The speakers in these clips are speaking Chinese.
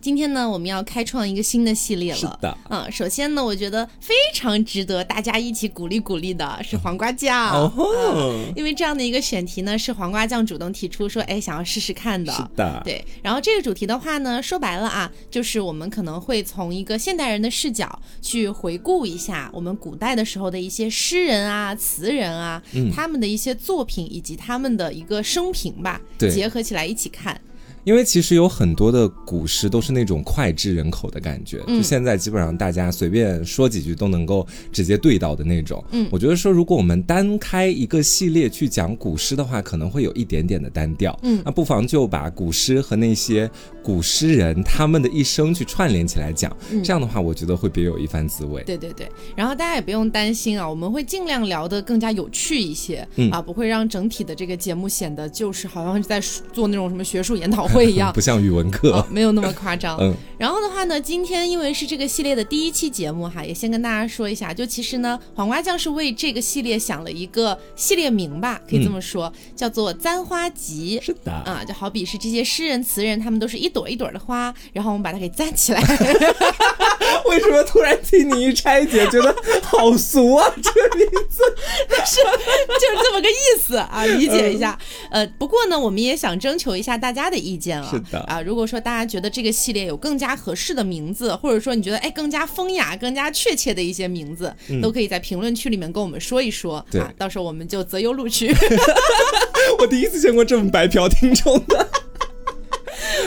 今天呢，我们要开创一个新的系列了。是的，嗯，首先呢，我觉得非常值得大家一起鼓励鼓励的是黄瓜酱，哦，因为这样的一个选题呢，是黄瓜酱主动提出说，哎，想要试试看的。是的，对。然后这个主题的话呢，说白了啊，就是我们可能会从一个现代人的视角去回顾一下我们古代的时候的一些诗人啊、词人啊，他们的一些作品以及他们的一个生平吧，结合起来一起看。因为其实有很多的古诗都是那种脍炙人口的感觉，就现在基本上大家随便说几句都能够直接对到的那种。嗯，我觉得说如果我们单开一个系列去讲古诗的话，可能会有一点点的单调。嗯，那不妨就把古诗和那些古诗人他们的一生去串联起来讲，这样的话我觉得会别有一番滋味。对对对，然后大家也不用担心啊，我们会尽量聊得更加有趣一些，啊，不会让整体的这个节目显得就是好像是在做那种什么学术研讨。会一样，不像语文课，没有那么夸张。嗯，然后的话呢，今天因为是这个系列的第一期节目哈，也先跟大家说一下，就其实呢，黄瓜酱是为这个系列想了一个系列名吧，可以这么说，叫做《簪花集》。是的，啊，就好比是这些诗人词人，他们都是一朵一朵的花，然后我们把它给站起来。为什么突然听你一拆解，觉得好俗啊？这个名字，但是就是这么个意思啊，理解一下。呃，不过呢，我们也想征求一下大家的意见啊。是的啊，如果说大家觉得这个系列有更加合适的名字，或者说你觉得哎更加风雅、更加确切的一些名字，都可以在评论区里面跟我们说一说。对，到时候我们就择优录取。我第一次见过这么白嫖听众的。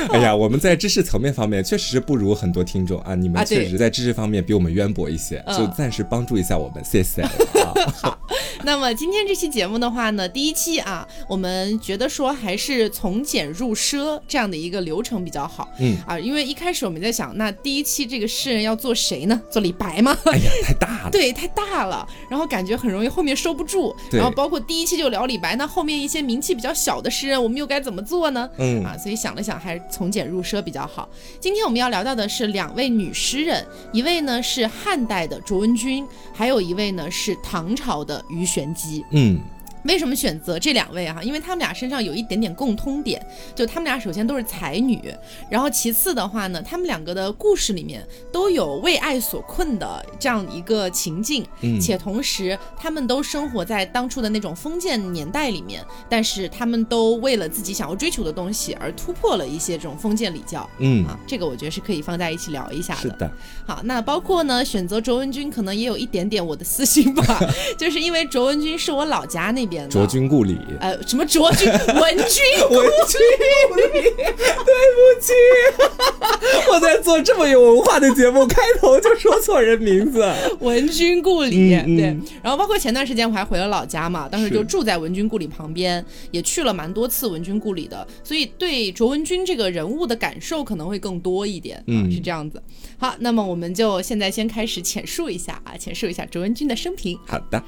哎呀，我们在知识层面方面确实是不如很多听众啊，你们确实在知识方面比我们渊博一些，就暂时帮助一下我们，谢谢。好，那么今天这期节目的话呢，第一期啊，我们觉得说还是从简入奢这样的一个流程比较好。嗯啊，因为一开始我们在想，那第一期这个诗人要做谁呢？做李白吗？哎呀，太大了。对，太大了，然后感觉很容易后面收不住。然后包括第一期就聊李白，那后面一些名气比较小的诗人，我们又该怎么做呢？嗯啊，所以想了想，还是。从简入奢比较好。今天我们要聊到的是两位女诗人，一位呢是汉代的卓文君，还有一位呢是唐朝的鱼玄机。嗯。为什么选择这两位哈？因为他们俩身上有一点点共通点，就他们俩首先都是才女，然后其次的话呢，他们两个的故事里面都有为爱所困的这样一个情境，嗯且同时他们都生活在当初的那种封建年代里面，但是他们都为了自己想要追求的东西而突破了一些这种封建礼教。嗯啊，这个我觉得是可以放在一起聊一下的。是的。好，那包括呢，选择卓文君可能也有一点点我的私心吧，就是因为卓文君是我老家那边。卓君故里，呃，什么卓君？文君 文君故里，对不起，我在做这么有文化的节目，开头就说错人名字。文君故里，对。然后包括前段时间我还回了老家嘛，当时就住在文君故里旁边，也去了蛮多次文君故里的，所以对卓文君这个人物的感受可能会更多一点。嗯，是这样子。好，那么我们就现在先开始浅述一下啊，浅述一下卓文君的生平。好的。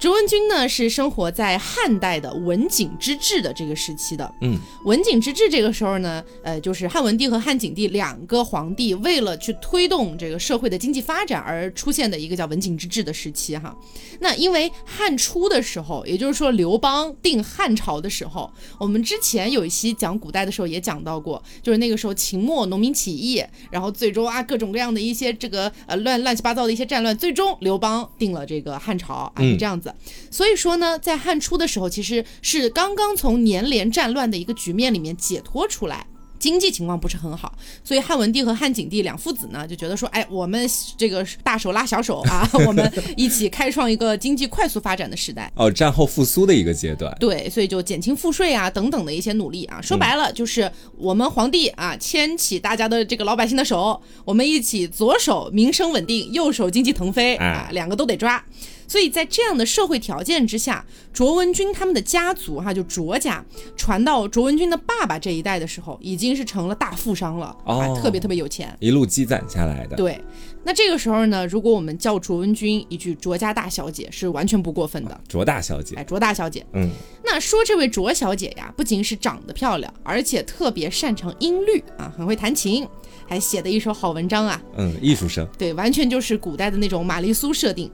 卓文君呢是生活在汉代的文景之治的这个时期的。嗯，文景之治这个时候呢，呃，就是汉文帝和汉景帝两个皇帝为了去推动这个社会的经济发展而出现的一个叫文景之治的时期哈。那因为汉初的时候，也就是说刘邦定汉朝的时候，我们之前有一期讲古代的时候也讲到过，就是那个时候秦末农民起义，然后最终啊各种各样的一些这个呃乱乱七八糟的一些战乱，最终刘邦定了这个汉朝啊，是这样子。所以说呢，在汉初的时候，其实是刚刚从年连战乱的一个局面里面解脱出来，经济情况不是很好，所以汉文帝和汉景帝两父子呢就觉得说，哎，我们这个大手拉小手啊，我们一起开创一个经济快速发展的时代。哦，战后复苏的一个阶段。对，所以就减轻赋税啊等等的一些努力啊，说白了就是我们皇帝啊牵起大家的这个老百姓的手，我们一起左手民生稳定，右手经济腾飞啊，两个都得抓。所以在这样的社会条件之下，卓文君他们的家族哈，就卓家传到卓文君的爸爸这一代的时候，已经是成了大富商了，哦，特别特别有钱，一路积攒下来的。对，那这个时候呢，如果我们叫卓文君一句卓家大小姐，是完全不过分的。卓大小姐，哎，卓大小姐，嗯，那说这位卓小姐呀，不仅是长得漂亮，而且特别擅长音律啊，很会弹琴，还写的一手好文章啊，嗯，艺术生，对，完全就是古代的那种玛丽苏设定。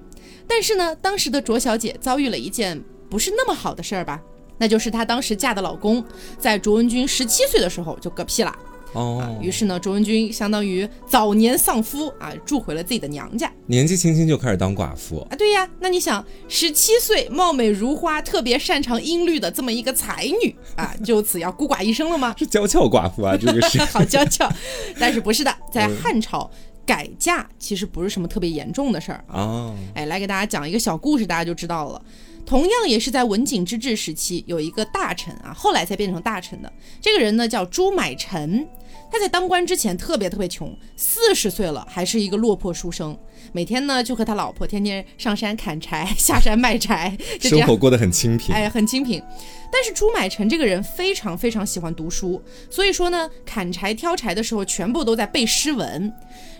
但是呢，当时的卓小姐遭遇了一件不是那么好的事儿吧？那就是她当时嫁的老公，在卓文君十七岁的时候就嗝屁了。哦，于是呢，卓文君相当于早年丧夫啊，住回了自己的娘家，年纪轻轻就开始当寡妇啊。对呀，那你想，十七岁貌美如花、特别擅长音律的这么一个才女啊，就此要孤寡一生了吗？是娇俏寡妇啊，这个是 好娇俏，但是不是的，在汉朝改嫁其实不是什么特别严重的事儿啊。哎，来给大家讲一个小故事，大家就知道了。同样也是在文景之治时期，有一个大臣啊，后来才变成大臣的这个人呢，叫朱买臣。他在当官之前特别特别穷，四十岁了还是一个落魄书生，每天呢就和他老婆天天上山砍柴，下山卖柴，生活过得很清贫，哎，很清贫。但是朱买臣这个人非常非常喜欢读书，所以说呢，砍柴挑柴的时候全部都在背诗文，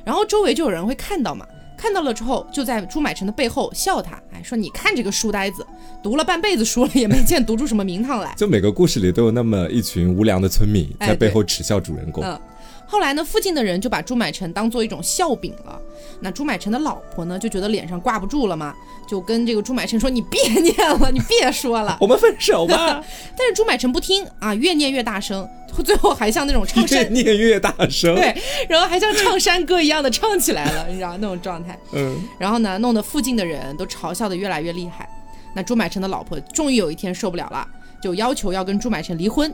然后周围就有人会看到嘛。看到了之后，就在朱买臣的背后笑他，哎，说你看这个书呆子，读了半辈子书了，也没见读出什么名堂来。就每个故事里都有那么一群无良的村民在背后耻笑主人公。嗯，后来呢，附近的人就把朱买臣当做一种笑柄了。那朱买臣的老婆呢，就觉得脸上挂不住了嘛，就跟这个朱买臣说：“你别念了，你别说了，我们分手吧。”但是朱买臣不听啊，越念越大声。最后还像那种唱山 越念越大声，对，然后还像唱山歌一样的唱起来了，你知道那种状态。嗯，然后呢，弄得附近的人都嘲笑的越来越厉害。那朱买臣的老婆终于有一天受不了了，就要求要跟朱买臣离婚。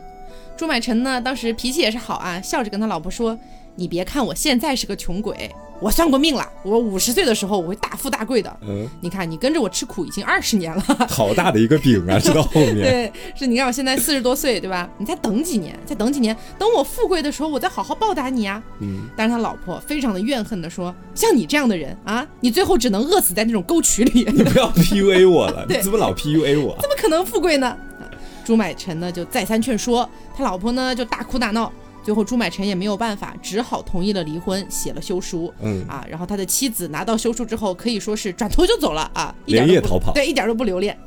朱买臣呢，当时脾气也是好啊，笑着跟他老婆说：“你别看我现在是个穷鬼。”我算过命了，我五十岁的时候我会大富大贵的。嗯，你看你跟着我吃苦已经二十年了，好大的一个饼啊！知道后面 对，是你看我现在四十多岁，对吧？你再等几年，再等几年，等我富贵的时候，我再好好报答你啊。嗯，但是他老婆非常的怨恨的说：“像你这样的人啊，你最后只能饿死在那种沟渠里。”你不要 PUA 我了，你怎么老 PUA 我？怎么可能富贵呢？朱买臣呢就再三劝说，他老婆呢就大哭大闹。最后朱买臣也没有办法，只好同意了离婚，写了休书。嗯啊，然后他的妻子拿到休书之后，可以说是转头就走了啊，连夜逃跑，对，一点都不留恋。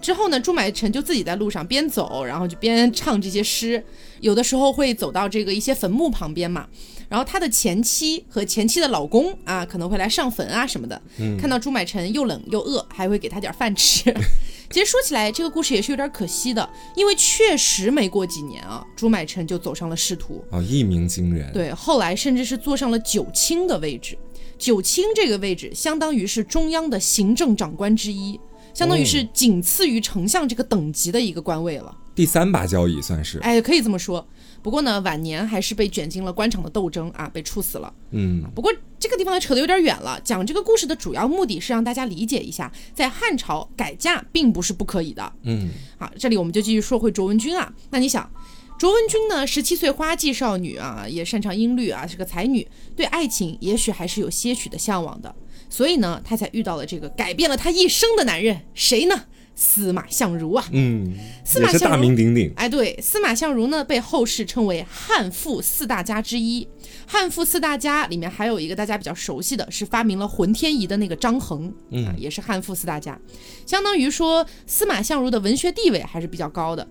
之后呢，朱买臣就自己在路上边走，然后就边唱这些诗。有的时候会走到这个一些坟墓旁边嘛，然后他的前妻和前妻的老公啊，可能会来上坟啊什么的。嗯，看到朱买臣又冷又饿，还会给他点饭吃。其实说起来，这个故事也是有点可惜的，因为确实没过几年啊，朱买臣就走上了仕途啊，一鸣惊人。对，后来甚至是坐上了九卿的位置。九卿这个位置，相当于是中央的行政长官之一，相当于是仅次于丞相这个等级的一个官位了。第三把交椅算是，哎，可以这么说。不过呢，晚年还是被卷进了官场的斗争啊，被处死了。嗯，不过这个地方扯得有点远了。讲这个故事的主要目的是让大家理解一下，在汉朝改嫁并不是不可以的。嗯，好，这里我们就继续说回卓文君啊。那你想，卓文君呢，十七岁花季少女啊，也擅长音律啊，是个才女，对爱情也许还是有些许的向往的。所以呢，她才遇到了这个改变了她一生的男人，谁呢？司马相如啊，嗯，司马相如大名鼎鼎。哎，对，司马相如呢，被后世称为汉赋四大家之一。汉赋四大家里面还有一个大家比较熟悉的是发明了浑天仪的那个张衡，嗯，也是汉赋四大家。相当于说，司马相如的文学地位还是比较高的。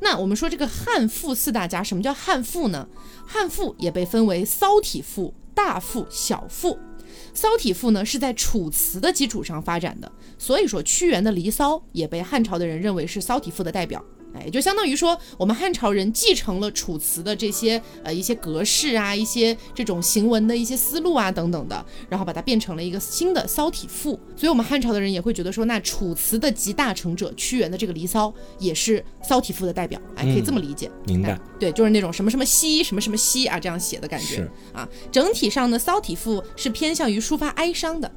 那我们说这个汉赋四大家，什么叫汉赋呢？汉赋也被分为骚体赋、大赋、小赋。骚体赋呢是在楚辞的基础上发展的，所以说屈原的《离骚》也被汉朝的人认为是骚体赋的代表。哎，就相当于说，我们汉朝人继承了楚辞的这些呃一些格式啊，一些这种行文的一些思路啊等等的，然后把它变成了一个新的骚体赋。所以，我们汉朝的人也会觉得说，那楚辞的集大成者屈原的这个《离骚》也是骚体赋的代表。哎，可以这么理解。明白。对，就是那种什么什么兮，什么什么兮啊这样写的感觉啊。整体上呢，骚体赋是偏向于抒发哀伤的。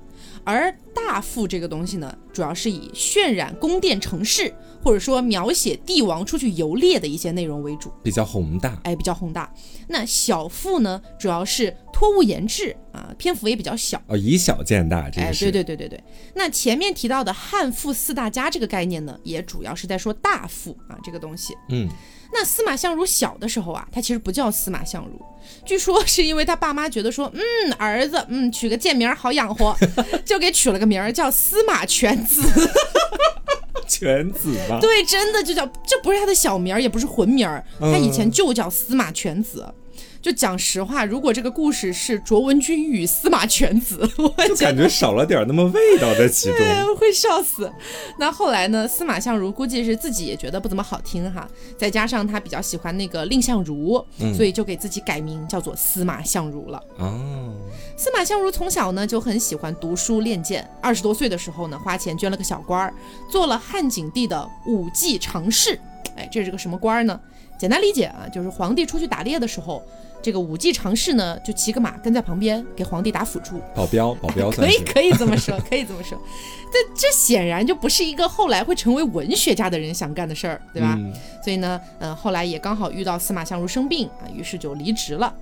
而大赋这个东西呢，主要是以渲染宫殿城市，或者说描写帝王出去游猎的一些内容为主，比较宏大，哎，比较宏大。那小赋呢，主要是托物言志啊，篇幅也比较小，哦，以小见大，这哎，对对对对对。那前面提到的汉赋四大家这个概念呢，也主要是在说大赋啊这个东西，嗯。那司马相如小的时候啊，他其实不叫司马相如，据说是因为他爸妈觉得说，嗯，儿子，嗯，取个贱名好养活，就给取了个名儿叫司马全子。全子吧？对，真的就叫，这不是他的小名儿，也不是混名儿，他以前就叫司马全子。就讲实话，如果这个故事是卓文君与司马犬子，我就感觉少了点那么味道在其中，会笑死。那后来呢？司马相如估计是自己也觉得不怎么好听哈，再加上他比较喜欢那个蔺相如，所以就给自己改名叫做司马相如了。哦，司马相如从小呢就很喜欢读书练剑，二十多岁的时候呢，花钱捐了个小官儿，做了汉景帝的武技常侍。哎，这是个什么官儿呢？简单理解啊，就是皇帝出去打猎的时候，这个武技常侍呢就骑个马跟在旁边给皇帝打辅助，保镖，保镖可以可以这么说，可以这么说。这这显然就不是一个后来会成为文学家的人想干的事儿，对吧？所以呢，嗯，后来也刚好遇到司马相如生病啊，于是就离职了。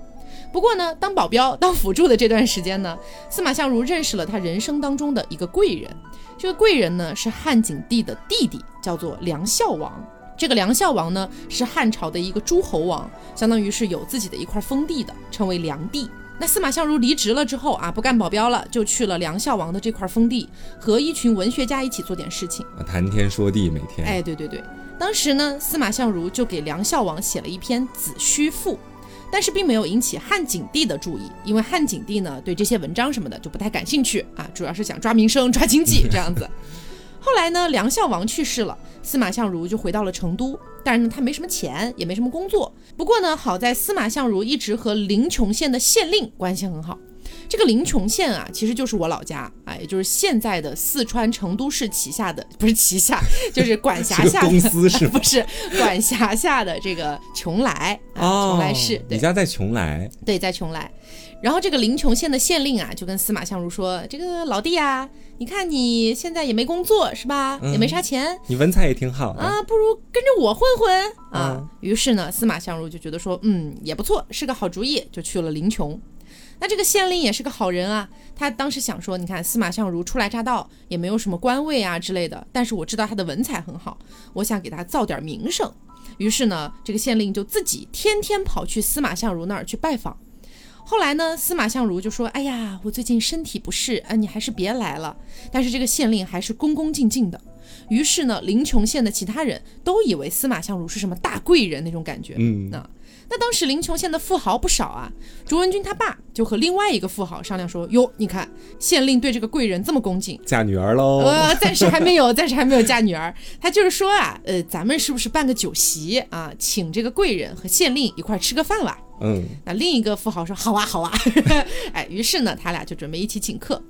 不过呢，当保镖、当辅助的这段时间呢，司马相如认识了他人生当中的一个贵人。这个贵人呢是汉景帝的弟弟，叫做梁孝王。这个梁孝王呢，是汉朝的一个诸侯王，相当于是有自己的一块封地的，称为梁地。那司马相如离职了之后啊，不干保镖了，就去了梁孝王的这块封地，和一群文学家一起做点事情，谈天说地，每天。哎，对对对，当时呢，司马相如就给梁孝王写了一篇《子虚赋》，但是并没有引起汉景帝的注意，因为汉景帝呢对这些文章什么的就不太感兴趣啊，主要是想抓名声、抓经济这样子。后来呢，梁孝王去世了，司马相如就回到了成都。但是呢，他没什么钱，也没什么工作。不过呢，好在司马相如一直和临邛县的县令关系很好。这个临邛县啊，其实就是我老家啊，也就是现在的四川成都市旗下的，不是旗下，就是管辖下的公司是 不是管辖下的这个邛崃啊，邛崃市。你家在邛崃？对，在邛崃。然后这个临邛县的县令啊，就跟司马相如说：“这个老弟啊，你看你现在也没工作是吧？也没啥钱，你文采也挺好啊，不如跟着我混混啊。”于是呢，司马相如就觉得说：“嗯，也不错，是个好主意。”就去了临邛。那这个县令也是个好人啊，他当时想说：“你看司马相如初来乍到，也没有什么官位啊之类的，但是我知道他的文采很好，我想给他造点名声。”于是呢，这个县令就自己天天跑去司马相如那儿去拜访。后来呢，司马相如就说：“哎呀，我最近身体不适，啊，你还是别来了。”但是这个县令还是恭恭敬敬的。于是呢，临邛县的其他人都以为司马相如是什么大贵人那种感觉。嗯，那那当时临邛县的富豪不少啊。卓文君他爸就和另外一个富豪商量说：“哟，你看县令对这个贵人这么恭敬，嫁女儿喽？”呃，暂时还没有，暂时还没有嫁女儿。他就是说啊，呃，咱们是不是办个酒席啊，请这个贵人和县令一块吃个饭吧？嗯，那另一个富豪说好啊好啊，哎，于是呢，他俩就准备一起请客。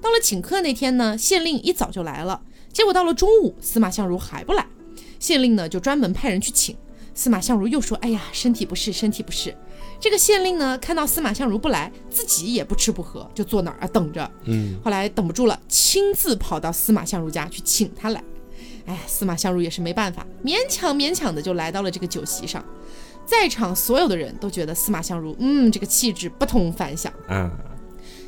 到了请客那天呢，县令一早就来了，结果到了中午，司马相如还不来，县令呢就专门派人去请。司马相如又说，哎呀，身体不适，身体不适。这个县令呢看到司马相如不来，自己也不吃不喝，就坐那儿啊等着。嗯，后来等不住了，亲自跑到司马相如家去请他来。哎，司马相如也是没办法，勉强勉强的就来到了这个酒席上。在场所有的人都觉得司马相如，嗯，这个气质不同凡响啊。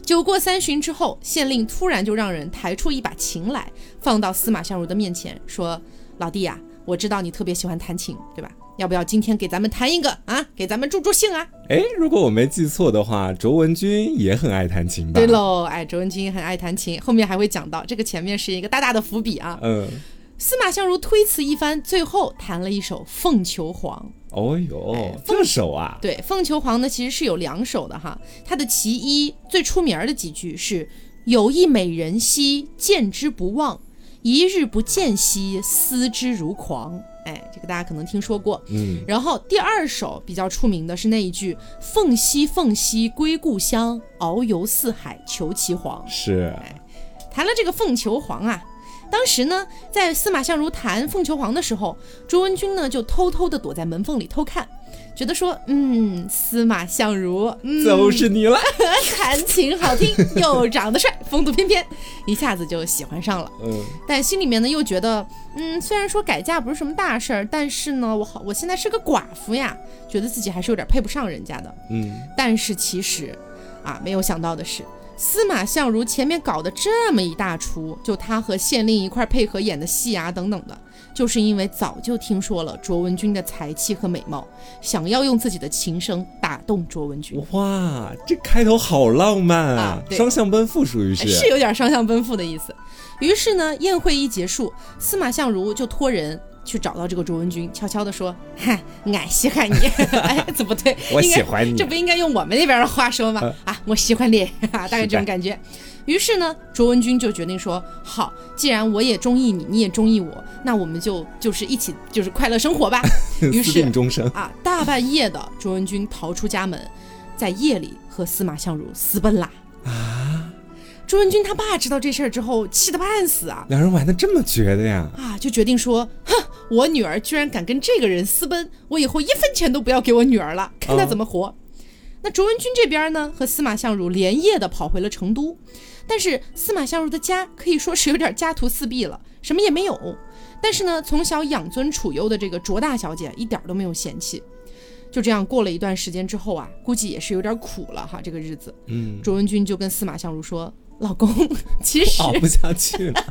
酒过三巡之后，县令突然就让人抬出一把琴来，放到司马相如的面前，说：“老弟呀，我知道你特别喜欢弹琴，对吧？要不要今天给咱们弹一个啊？给咱们助助兴啊？”哎，如果我没记错的话，卓文君也很爱弹琴吧？对喽，哎，卓文君很爱弹琴，后面还会讲到，这个前面是一个大大的伏笔啊。嗯。司马相如推辞一番，最后弹了一首《凤求凰》。哦呦，这首啊？对，《凤求凰》呢，其实是有两首的哈。它的其一最出名的几句是“有一美人兮，见之不忘；一日不见兮，思之如狂。”哎，这个大家可能听说过。嗯。然后第二首比较出名的是那一句“凤兮凤兮归故乡，遨游四海求其凰。”是。哎谈了这个《凤求凰》啊。当时呢，在司马相如弹《凤求凰》的时候，卓文君呢就偷偷的躲在门缝里偷看，觉得说，嗯，司马相如，就是你了，弹琴好听，又长得帅，风度翩翩，一下子就喜欢上了。嗯，但心里面呢又觉得，嗯，虽然说改嫁不是什么大事儿，但是呢，我好，我现在是个寡妇呀，觉得自己还是有点配不上人家的。嗯，但是其实，啊，没有想到的是。司马相如前面搞的这么一大出，就他和县令一块配合演的戏啊等等的，就是因为早就听说了卓文君的才气和美貌，想要用自己的琴声打动卓文君。哇，这开头好浪漫啊！双向奔赴属于是，是有点双向奔赴的意思。于是呢，宴会一结束，司马相如就托人。去找到这个卓文君，悄悄的说：“嗨，俺稀罕你。哎，怎么对？我喜欢你，这不应该用我们那边的话说吗？啊，我喜欢你，大概这种感觉。于是呢，卓文君就决定说：好，既然我也中意你，你也中意我，那我们就就是一起就是快乐生活吧。于是终生啊，大半夜的，卓文君逃出家门，在夜里和司马相如私奔啦。啊。朱文君他爸知道这事儿之后，气得半死啊！两人玩的这么绝的呀？啊，就决定说，哼，我女儿居然敢跟这个人私奔，我以后一分钱都不要给我女儿了，看她怎么活。那卓文君这边呢，和司马相如连夜的跑回了成都，但是司马相如的家可以说是有点家徒四壁了，什么也没有。但是呢，从小养尊处优的这个卓大小姐一点都没有嫌弃。就这样过了一段时间之后啊，估计也是有点苦了哈，这个日子。嗯，卓文君就跟司马相如说。老公，其实熬不下去了。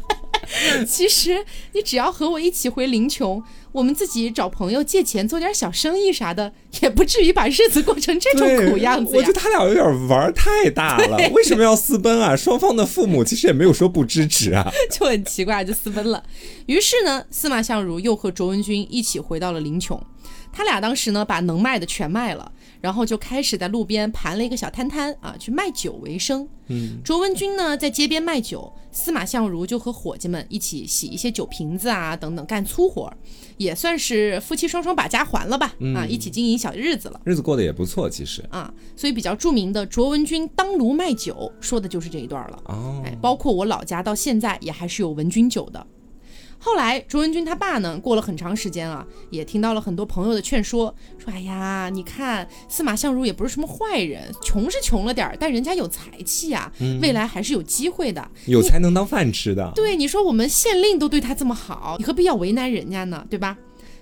其实你只要和我一起回临邛，我们自己找朋友借钱做点小生意啥的，也不至于把日子过成这种苦样子我觉得他俩有点玩太大了，为什么要私奔啊？双方的父母其实也没有说不支持啊，就很奇怪，就私奔了。于是呢，司马相如又和卓文君一起回到了临邛，他俩当时呢把能卖的全卖了。然后就开始在路边盘了一个小摊摊啊，去卖酒为生。嗯，卓文君呢在街边卖酒，司马相如就和伙计们一起洗一些酒瓶子啊等等干粗活，也算是夫妻双双把家还了吧。啊，一起经营小日子了，日子过得也不错，其实啊，所以比较著名的卓文君当炉卖酒，说的就是这一段了。哦，哎，包括我老家到现在也还是有文君酒的。后来，卓文君他爸呢，过了很长时间啊，也听到了很多朋友的劝说，说：“哎呀，你看司马相如也不是什么坏人，穷是穷了点儿，但人家有才气啊，未来还是有机会的，有才能当饭吃的。对，你说我们县令都对他这么好，你何必要为难人家呢？对吧？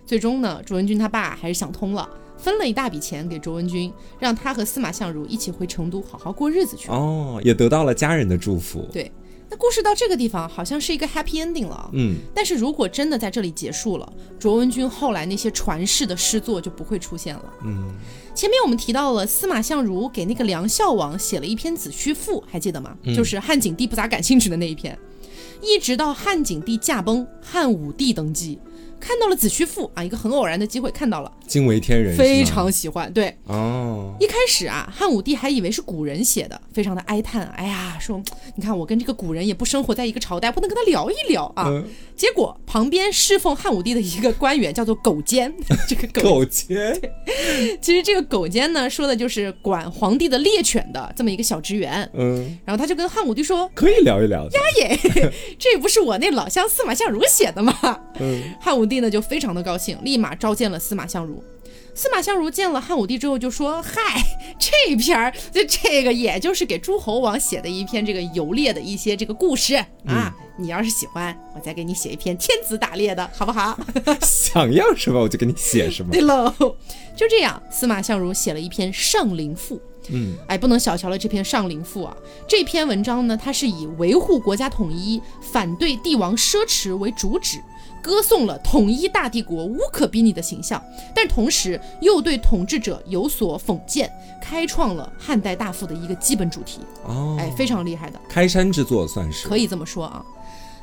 最终呢，卓文君他爸还是想通了，分了一大笔钱给卓文君，让他和司马相如一起回成都好好过日子去。哦，也得到了家人的祝福。对。那故事到这个地方好像是一个 happy ending 了，嗯，但是如果真的在这里结束了，卓文君后来那些传世的诗作就不会出现了，嗯，前面我们提到了司马相如给那个梁孝王写了一篇子虚赋，还记得吗？就是汉景帝不咋感兴趣的那一篇，一直到汉景帝驾崩，汉武帝登基。看到了子虚赋啊，一个很偶然的机会看到了，惊为天人，非常喜欢。对，哦，一开始啊，汉武帝还以为是古人写的，非常的哀叹，哎呀，说你看我跟这个古人也不生活在一个朝代，不能跟他聊一聊啊。结果旁边侍奉汉武帝的一个官员叫做狗监，这个狗监，其实这个狗监呢，说的就是管皇帝的猎犬的这么一个小职员。嗯，然后他就跟汉武帝说，可以聊一聊。呀耶，这不是我那老乡司马相如写的吗？嗯，汉武帝呢就非常的高兴，立马召见了司马相如。司马相如见了汉武帝之后就说：“嗨，这篇儿就这个，也就是给诸侯王写的一篇这个游猎的一些这个故事啊。你要是喜欢，我再给你写一篇天子打猎的，好不好？想要什么我就给你写什么。对喽，就这样，司马相如写了一篇《上林赋》。嗯，哎，不能小瞧了这篇《上林赋》啊。这篇文章呢，它是以维护国家统一、反对帝王奢侈为主旨。”歌颂了统一大帝国无可比拟的形象，但同时又对统治者有所讽谏，开创了汉代大赋的一个基本主题。哦，哎，非常厉害的开山之作，算是可以这么说啊。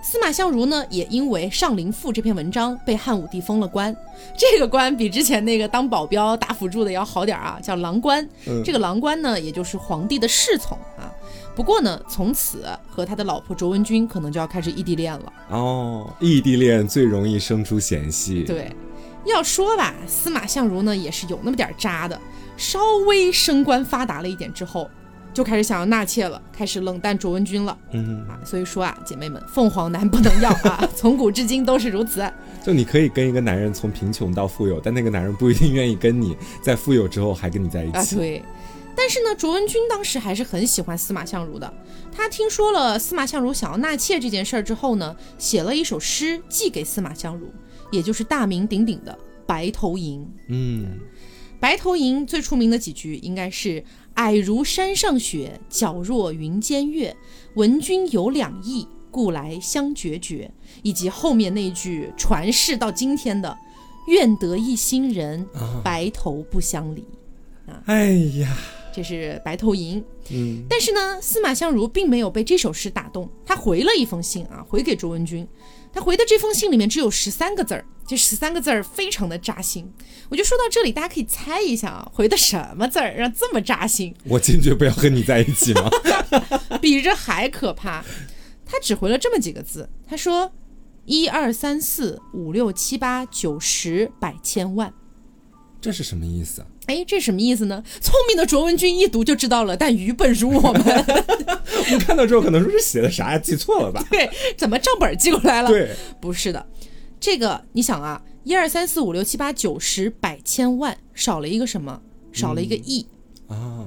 司马相如呢，也因为《上林赋》这篇文章被汉武帝封了官，这个官比之前那个当保镖打辅助的要好点啊，叫郎官。这个郎官呢，也就是皇帝的侍从啊。不过呢，从此和他的老婆卓文君可能就要开始异地恋了。哦，异地恋最容易生出嫌隙。对，要说吧，司马相如呢也是有那么点渣的。稍微升官发达了一点之后，就开始想要纳妾了，开始冷淡卓文君了。嗯啊，所以说啊，姐妹们，凤凰男不能要啊，从古至今都是如此。就你可以跟一个男人从贫穷到富有，但那个男人不一定愿意跟你在富有之后还跟你在一起。啊，对。但是呢，卓文君当时还是很喜欢司马相如的。他听说了司马相如想要纳妾这件事儿之后呢，写了一首诗寄给司马相如，也就是大名鼎鼎的《白头吟》。嗯，《白头吟》最出名的几句应该是“矮如山上雪，皎若云间月。闻君有两意，故来相决绝”，以及后面那句传世到今天的“愿得一心人，白头不相离”。哎呀。这是白头吟。嗯，但是呢，司马相如并没有被这首诗打动，他回了一封信啊，回给卓文君。他回的这封信里面只有十三个字儿，这十三个字儿非常的扎心。我就说到这里，大家可以猜一下啊，回的什么字儿让这么扎心？我坚决不要和你在一起吗？比这还可怕。他只回了这么几个字，他说：一二三四五六七八九十百千万。这是什么意思？哎，这什么意思呢？聪明的卓文君一读就知道了，但愚笨如我们，我们看到之后可能说是写的啥呀？记错了吧？对，怎么账本寄过来了？对，不是的，这个你想啊，一二三四五六七八九十百千万，少了一个什么？少了一个亿啊，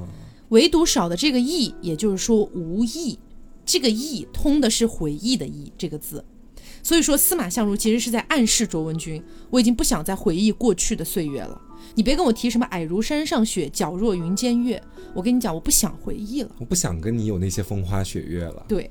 唯独少的这个亿，也就是说无意，这个亿通的是回忆的忆这个字。所以说，司马相如其实是在暗示卓文君，我已经不想再回忆过去的岁月了。你别跟我提什么“矮如山上雪，皎若云间月”，我跟你讲，我不想回忆了，我不想跟你有那些风花雪月了。对，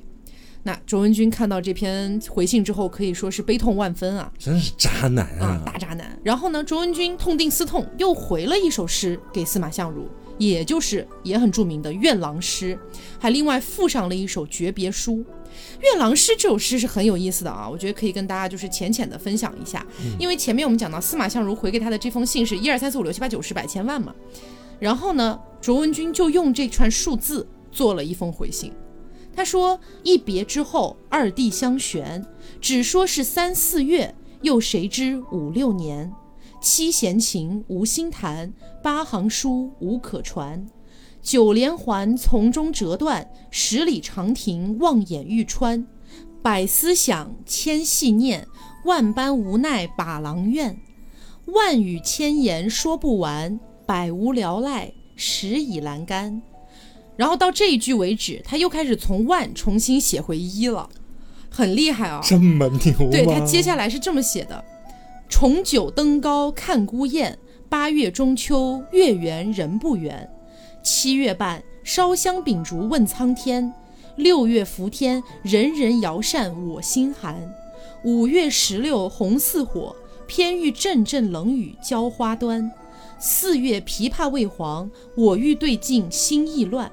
那卓文君看到这篇回信之后，可以说是悲痛万分啊，真是渣男啊，大渣男。然后呢，卓文君痛定思痛，又回了一首诗给司马相如，也就是也很著名的《怨郎诗》，还另外附上了一首诀别书。《怨郎诗》这首诗是很有意思的啊，我觉得可以跟大家就是浅浅的分享一下。因为前面我们讲到司马相如回给他的这封信是一二三四五六七八九十百千万嘛，然后呢，卓文君就用这串数字做了一封回信。他说：“一别之后，二地相悬，只说是三四月，又谁知五六年？七弦琴无心弹，八行书无可传。”九连环从中折断，十里长亭望眼欲穿。百思想，千系念，万般无奈把郎怨。万语千言说不完，百无聊赖始已阑干。然后到这一句为止，他又开始从万重新写回一了，很厉害啊！这么牛对他接下来是这么写的：重九登高看孤雁，八月中秋月圆人不圆。七月半，烧香秉烛问苍天；六月伏天，人人摇扇我心寒。五月石榴，红似火，偏遇阵阵冷雨浇花端。四月枇杷未黄，我欲对镜心意乱。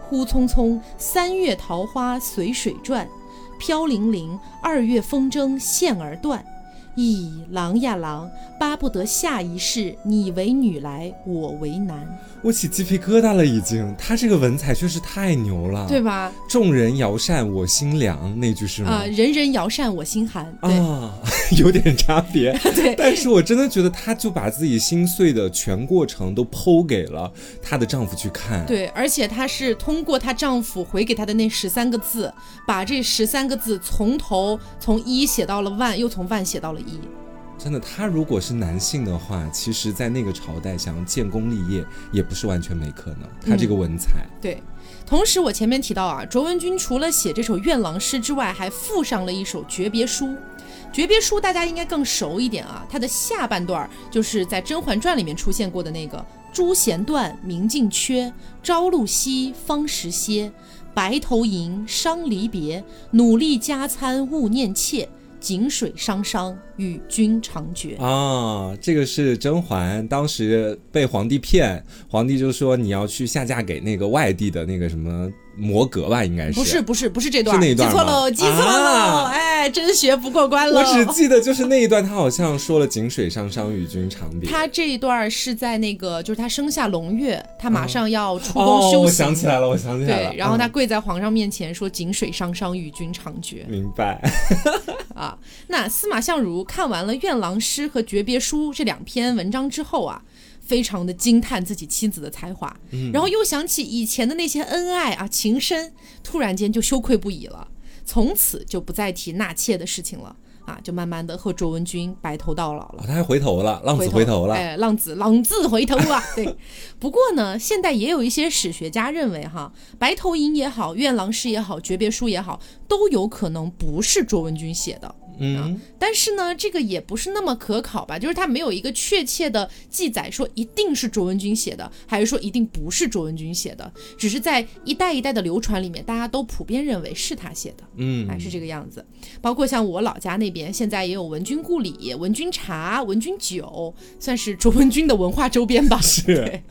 忽匆匆，三月桃花随水转，飘零零，二月风筝线儿断。咦，郎呀郎，巴不得下一世你为女来，我为男。我起鸡皮疙瘩了，已经。他这个文采确实太牛了，对吧？众人摇扇我心凉，那句是吗？啊，人人摇扇我心寒。啊，有点差别。对，但是我真的觉得，她就把自己心碎的全过程都剖给了她的丈夫去看。对，而且她是通过她丈夫回给她的那十三个字，把这十三个字从头从一写到了万，又从万写到了。一，真的，他如果是男性的话，其实，在那个朝代想要建功立业，也不是完全没可能。他这个文采，对。同时，我前面提到啊，卓文君除了写这首怨郎诗之外，还附上了一首诀别书。诀别书大家应该更熟一点啊，它的下半段就是在《甄嬛传》里面出现过的那个“朱弦断，明镜缺，朝露晞，芳时歇，白头吟，伤离别，努力加餐，勿念妾。”井水汤汤，与君长绝啊！这个是甄嬛当时被皇帝骗，皇帝就说你要去下嫁给那个外地的那个什么。摩格吧，应该是不是不是不是这段，是那一段记错了，记错了，哎，真学不过关了。我只记得就是那一段，他好像说了“井水上商，与君长别”。他这一段是在那个，就是他生下龙月，他马上要出宫修行。我想起来了，我想起来了。对，然后他跪在皇上面前说：“井水上商，与君长绝。”明白。啊，那司马相如看完了《怨郎诗》和《诀别书》这两篇文章之后啊。非常的惊叹自己妻子的才华，然后又想起以前的那些恩爱啊情深，突然间就羞愧不已了，从此就不再提纳妾的事情了啊，就慢慢的和卓文君白头到老了。他还回头了，浪子回头了，哎，浪子浪子回头啊。对，不过呢，现代也有一些史学家认为哈，白头吟也好，怨郎诗也好，诀别书也好，都有可能不是卓文君写的。嗯，但是呢，这个也不是那么可考吧？就是他没有一个确切的记载，说一定是卓文君写的，还是说一定不是卓文君写的？只是在一代一代的流传里面，大家都普遍认为是他写的。嗯，还是这个样子。包括像我老家那边，现在也有文君故里、文君茶、文君酒，算是卓文君的文化周边吧。是。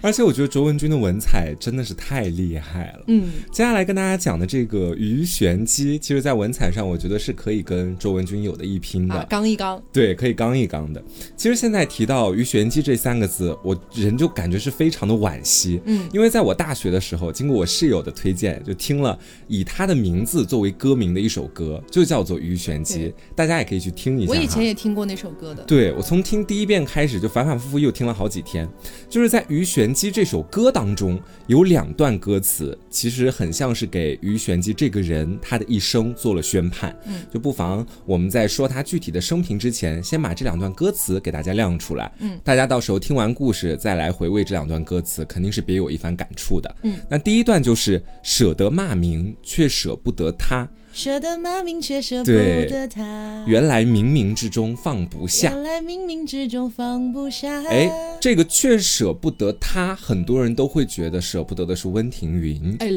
而且我觉得卓文君的文采真的是太厉害了。嗯，接下来跟大家讲的这个鱼玄机，其实在文采上，我觉得是可以跟卓文君有的一拼的，刚一刚。对，可以刚一刚的。其实现在提到鱼玄机这三个字，我人就感觉是非常的惋惜。嗯，因为在我大学的时候，经过我室友的推荐，就听了以他的名字作为歌名的一首歌，就叫做《鱼玄机》，大家也可以去听一下。我以前也听过那首歌的。对，我从听第一遍开始，就反反复复又听了好几天，就是在《鱼玄机》这首歌当中有两段歌词，其实很像是给于玄机这个人他的一生做了宣判。嗯，就不妨我们在说他具体的生平之前，先把这两段歌词给大家亮出来。嗯，大家到时候听完故事再来回味这两段歌词，肯定是别有一番感触的。嗯，那第一段就是舍得骂名，却舍不得他。舍得骂名，却舍不得他。原来冥冥之中放不下。原来冥冥之中放不下。哎，这个却舍不得他，很多人都会觉得舍不得的是温庭筠。哎。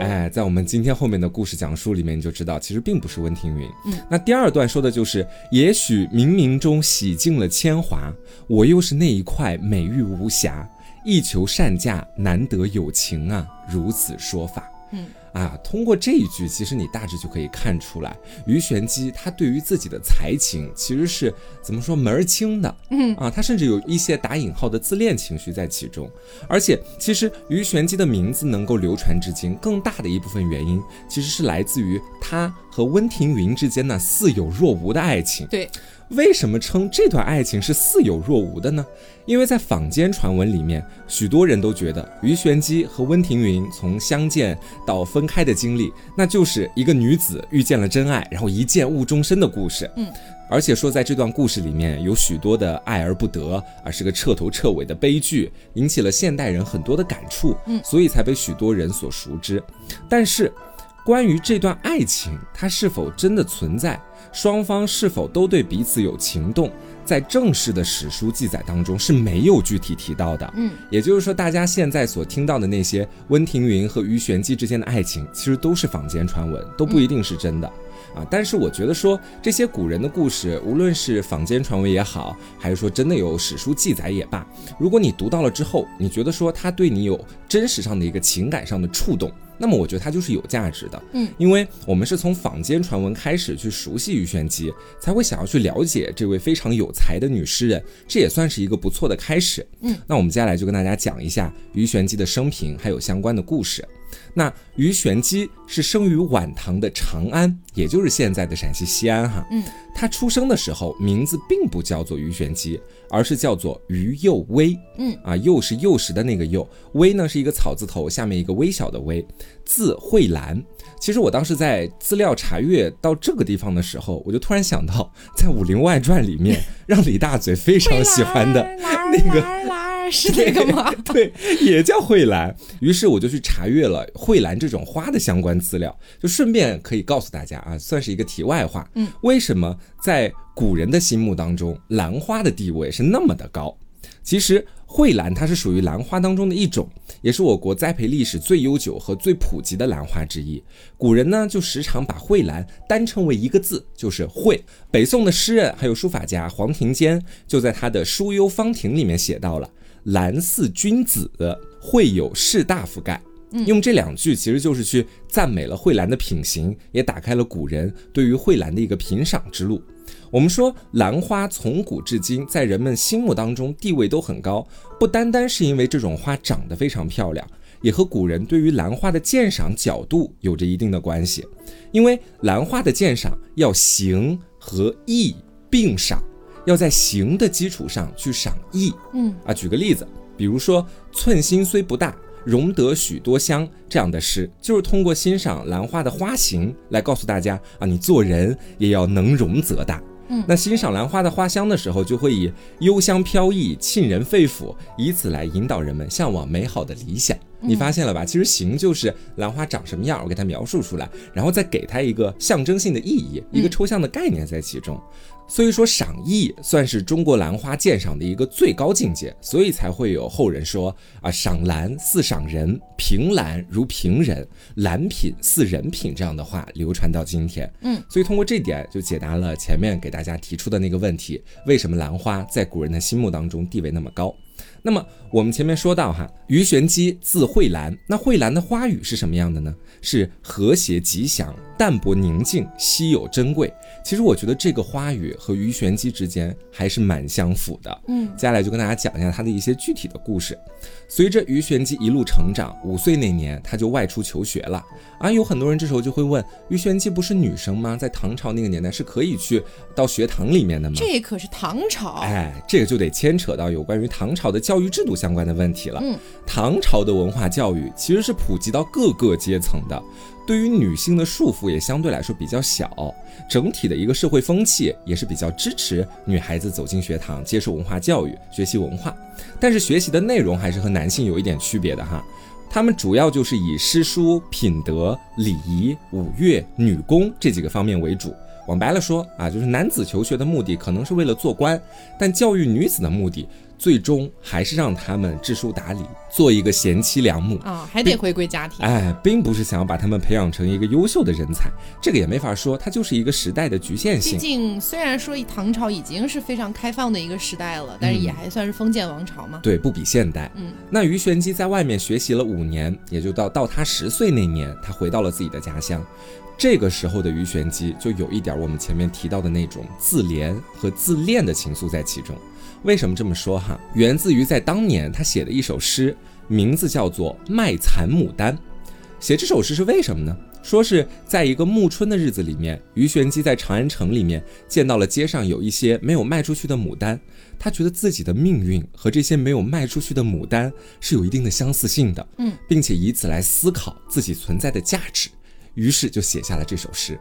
哎，在我们今天后面的故事讲述里面，你就知道，其实并不是温庭筠。嗯，那第二段说的就是，也许冥冥中洗尽了铅华，我又是那一块美玉无瑕，一求善嫁，难得有情啊，如此说法。嗯。啊，通过这一句，其实你大致就可以看出来，鱼玄机他对于自己的才情其实是怎么说门儿清的，嗯啊，他甚至有一些打引号的自恋情绪在其中。而且，其实鱼玄机的名字能够流传至今，更大的一部分原因其实是来自于他和温庭筠之间那似有若无的爱情。对。为什么称这段爱情是似有若无的呢？因为在坊间传闻里面，许多人都觉得鱼玄机和温庭筠从相见到分开的经历，那就是一个女子遇见了真爱，然后一见误终身的故事。嗯，而且说在这段故事里面有许多的爱而不得，而是个彻头彻尾的悲剧，引起了现代人很多的感触。嗯，所以才被许多人所熟知。但是，关于这段爱情，它是否真的存在？双方是否都对彼此有情动，在正式的史书记载当中是没有具体提到的。嗯，也就是说，大家现在所听到的那些温庭筠和鱼玄机之间的爱情，其实都是坊间传闻，都不一定是真的。啊，但是我觉得说这些古人的故事，无论是坊间传闻也好，还是说真的有史书记载也罢，如果你读到了之后，你觉得说他对你有真实上的一个情感上的触动。那么我觉得它就是有价值的，嗯，因为我们是从坊间传闻开始去熟悉鱼玄机，才会想要去了解这位非常有才的女诗人，这也算是一个不错的开始，嗯，那我们接下来就跟大家讲一下鱼玄机的生平，还有相关的故事。那鱼玄机是生于晚唐的长安，也就是现在的陕西西安哈。嗯，他出生的时候名字并不叫做鱼玄机，而是叫做于幼微。嗯，啊，幼是幼时的那个幼，微呢是一个草字头下面一个微小的微，字慧兰。其实我当时在资料查阅到这个地方的时候，我就突然想到，在《武林外传》里面，让李大嘴非常喜欢的 那个。是那个吗？对，也叫蕙兰。于是我就去查阅了蕙兰这种花的相关资料，就顺便可以告诉大家啊，算是一个题外话。嗯，为什么在古人的心目当中，兰花的地位是那么的高？其实蕙兰它是属于兰花当中的一种，也是我国栽培历史最悠久和最普及的兰花之一。古人呢就时常把蕙兰单称为一个字，就是蕙。北宋的诗人还有书法家黄庭坚就在他的《书幽芳亭》里面写到了。兰似君子，会有士大夫盖。用这两句其实就是去赞美了蕙兰的品行，也打开了古人对于蕙兰的一个品赏之路。我们说兰花从古至今在人们心目当中地位都很高，不单单是因为这种花长得非常漂亮，也和古人对于兰花的鉴赏角度有着一定的关系。因为兰花的鉴赏要形和意并赏。要在形的基础上去赏意，嗯啊，举个例子，比如说“寸心虽不大，容得许多香”这样的诗，就是通过欣赏兰花的花形来告诉大家啊，你做人也要能容则大。嗯，那欣赏兰花的花香的时候，就会以幽香飘逸、沁人肺腑，以此来引导人们向往美好的理想。你发现了吧？其实形就是兰花长什么样，我给它描述出来，然后再给它一个象征性的意义，一个抽象的概念在其中。所以说，赏艺算是中国兰花鉴赏的一个最高境界，所以才会有后人说啊，赏兰似赏人，评兰如评人，兰品似人品这样的话流传到今天。嗯，所以通过这点就解答了前面给大家提出的那个问题：为什么兰花在古人的心目当中地位那么高？那么我们前面说到哈，鱼玄机字慧兰，那慧兰的花语是什么样的呢？是和谐吉祥、淡泊宁静、稀有珍贵。其实我觉得这个花语和鱼玄机之间还是蛮相符的。嗯，接下来就跟大家讲一下它的一些具体的故事。随着鱼玄机一路成长，五岁那年他就外出求学了。啊，有很多人这时候就会问：鱼玄机不是女生吗？在唐朝那个年代是可以去到学堂里面的吗？这可是唐朝。哎，这个就得牵扯到有关于唐朝的教育制度相关的问题了。嗯，唐朝的文化教育其实是普及到各个阶层的。对于女性的束缚也相对来说比较小，整体的一个社会风气也是比较支持女孩子走进学堂接受文化教育、学习文化，但是学习的内容还是和男性有一点区别的哈。他们主要就是以诗书、品德、礼仪、舞乐、女工这几个方面为主。往白了说啊，就是男子求学的目的可能是为了做官，但教育女子的目的。最终还是让他们知书达理，做一个贤妻良母啊，还得回归家庭。哎，并不是想要把他们培养成一个优秀的人才，这个也没法说，它就是一个时代的局限性。毕竟，虽然说唐朝已经是非常开放的一个时代了，但是也还算是封建王朝嘛。对，不比现代。嗯，那鱼玄机在外面学习了五年，也就到到他十岁那年，他回到了自己的家乡。这个时候的鱼玄机就有一点我们前面提到的那种自怜和自恋的情愫在其中。为什么这么说哈？源自于在当年他写的一首诗，名字叫做《卖残牡丹》。写这首诗是为什么呢？说是在一个暮春的日子里面，鱼玄机在长安城里面见到了街上有一些没有卖出去的牡丹，他觉得自己的命运和这些没有卖出去的牡丹是有一定的相似性的，嗯，并且以此来思考自己存在的价值，于是就写下了这首诗。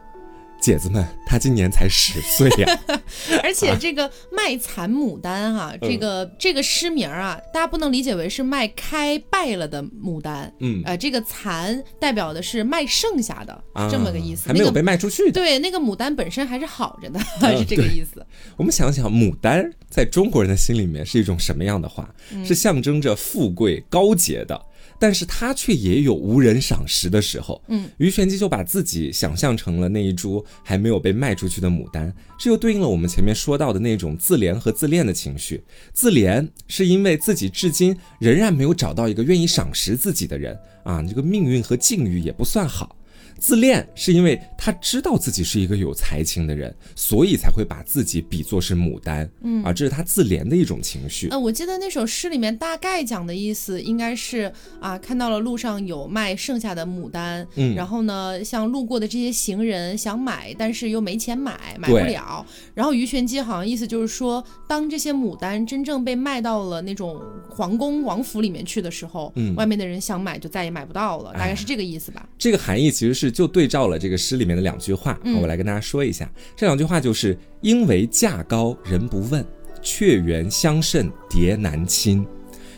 姐子们，他今年才十岁呀，而且这个卖残牡丹哈，这个这个诗名啊，大家不能理解为是卖开败了的牡丹，嗯，呃，这个残代表的是卖剩下的这么个意思，还没有被卖出去。对，那个牡丹本身还是好着的，是这个意思。我们想想，牡丹在中国人的心里面是一种什么样的花？是象征着富贵高洁的。但是他却也有无人赏识的时候，嗯，于玄机就把自己想象成了那一株还没有被卖出去的牡丹，这又对应了我们前面说到的那种自怜和自恋的情绪。自怜是因为自己至今仍然没有找到一个愿意赏识自己的人啊，这个命运和境遇也不算好。自恋是因为他知道自己是一个有才情的人，所以才会把自己比作是牡丹，嗯，啊，这是他自怜的一种情绪。呃，我记得那首诗里面大概讲的意思应该是啊，看到了路上有卖剩下的牡丹，嗯，然后呢，像路过的这些行人想买，但是又没钱买，买不了。然后鱼玄机好像意思就是说，当这些牡丹真正被卖到了那种皇宫王府里面去的时候，嗯，外面的人想买就再也买不到了，大概是这个意思吧。这个含义其实是。就对照了这个诗里面的两句话，我来跟大家说一下。这两句话就是“因为价高人不问，却缘香甚蝶难亲”。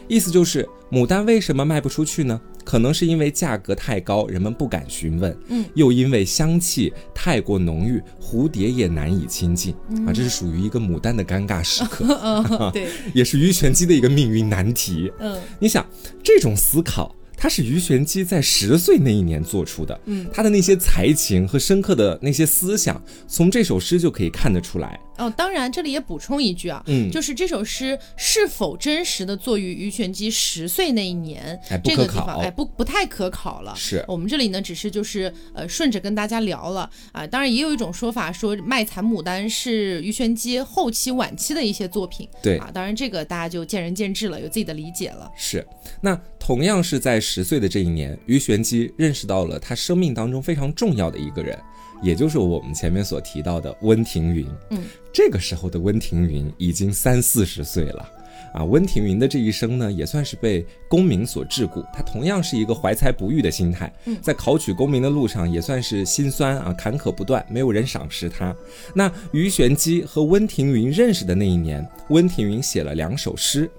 意思就是牡丹为什么卖不出去呢？可能是因为价格太高，人们不敢询问；嗯，又因为香气太过浓郁，蝴蝶也难以亲近。啊，这是属于一个牡丹的尴尬时刻。对，也是鱼玄机的一个命运难题。嗯，你想这种思考。他是鱼玄机在十岁那一年做出的，嗯，他的那些才情和深刻的那些思想，从这首诗就可以看得出来。哦，当然，这里也补充一句啊，嗯，就是这首诗是否真实的作于于玄机十岁那一年，这个地方哎不不太可考了。是我们这里呢，只是就是呃顺着跟大家聊了啊。当然，也有一种说法说卖残牡丹是于玄机后期晚期的一些作品。对啊，当然这个大家就见仁见智了，有自己的理解了。是，那同样是在十岁的这一年，于玄机认识到了他生命当中非常重要的一个人。也就是我们前面所提到的温庭筠，嗯，这个时候的温庭筠已经三四十岁了，啊，温庭筠的这一生呢，也算是被功名所桎梏，他同样是一个怀才不遇的心态，在考取功名的路上也算是心酸啊，坎坷不断，没有人赏识他。那鱼玄机和温庭筠认识的那一年，温庭筠写了两首诗，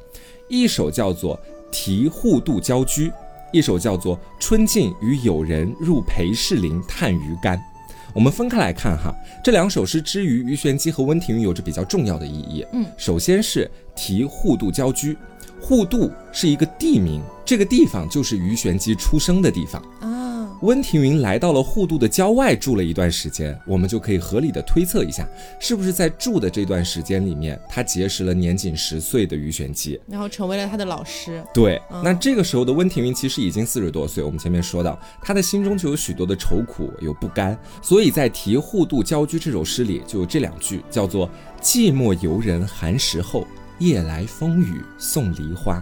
一首叫做《题户度郊居》，一首叫做《春尽与友人入裴氏林探鱼竿》。我们分开来看哈，这两首诗之于鱼玄机和温庭筠有着比较重要的意义。嗯，首先是题互渡交居，互渡是一个地名，这个地方就是鱼玄机出生的地方啊。温庭筠来到了户渡的郊外住了一段时间，我们就可以合理的推测一下，是不是在住的这段时间里面，他结识了年仅十岁的鱼玄机，然后成为了他的老师。对，那这个时候的温庭筠其实已经四十多岁，我们前面说到，他的心中就有许多的愁苦，有不甘，所以在题户渡郊居这首诗里就有这两句，叫做“寂寞游人寒食后，夜来风雨送梨花”。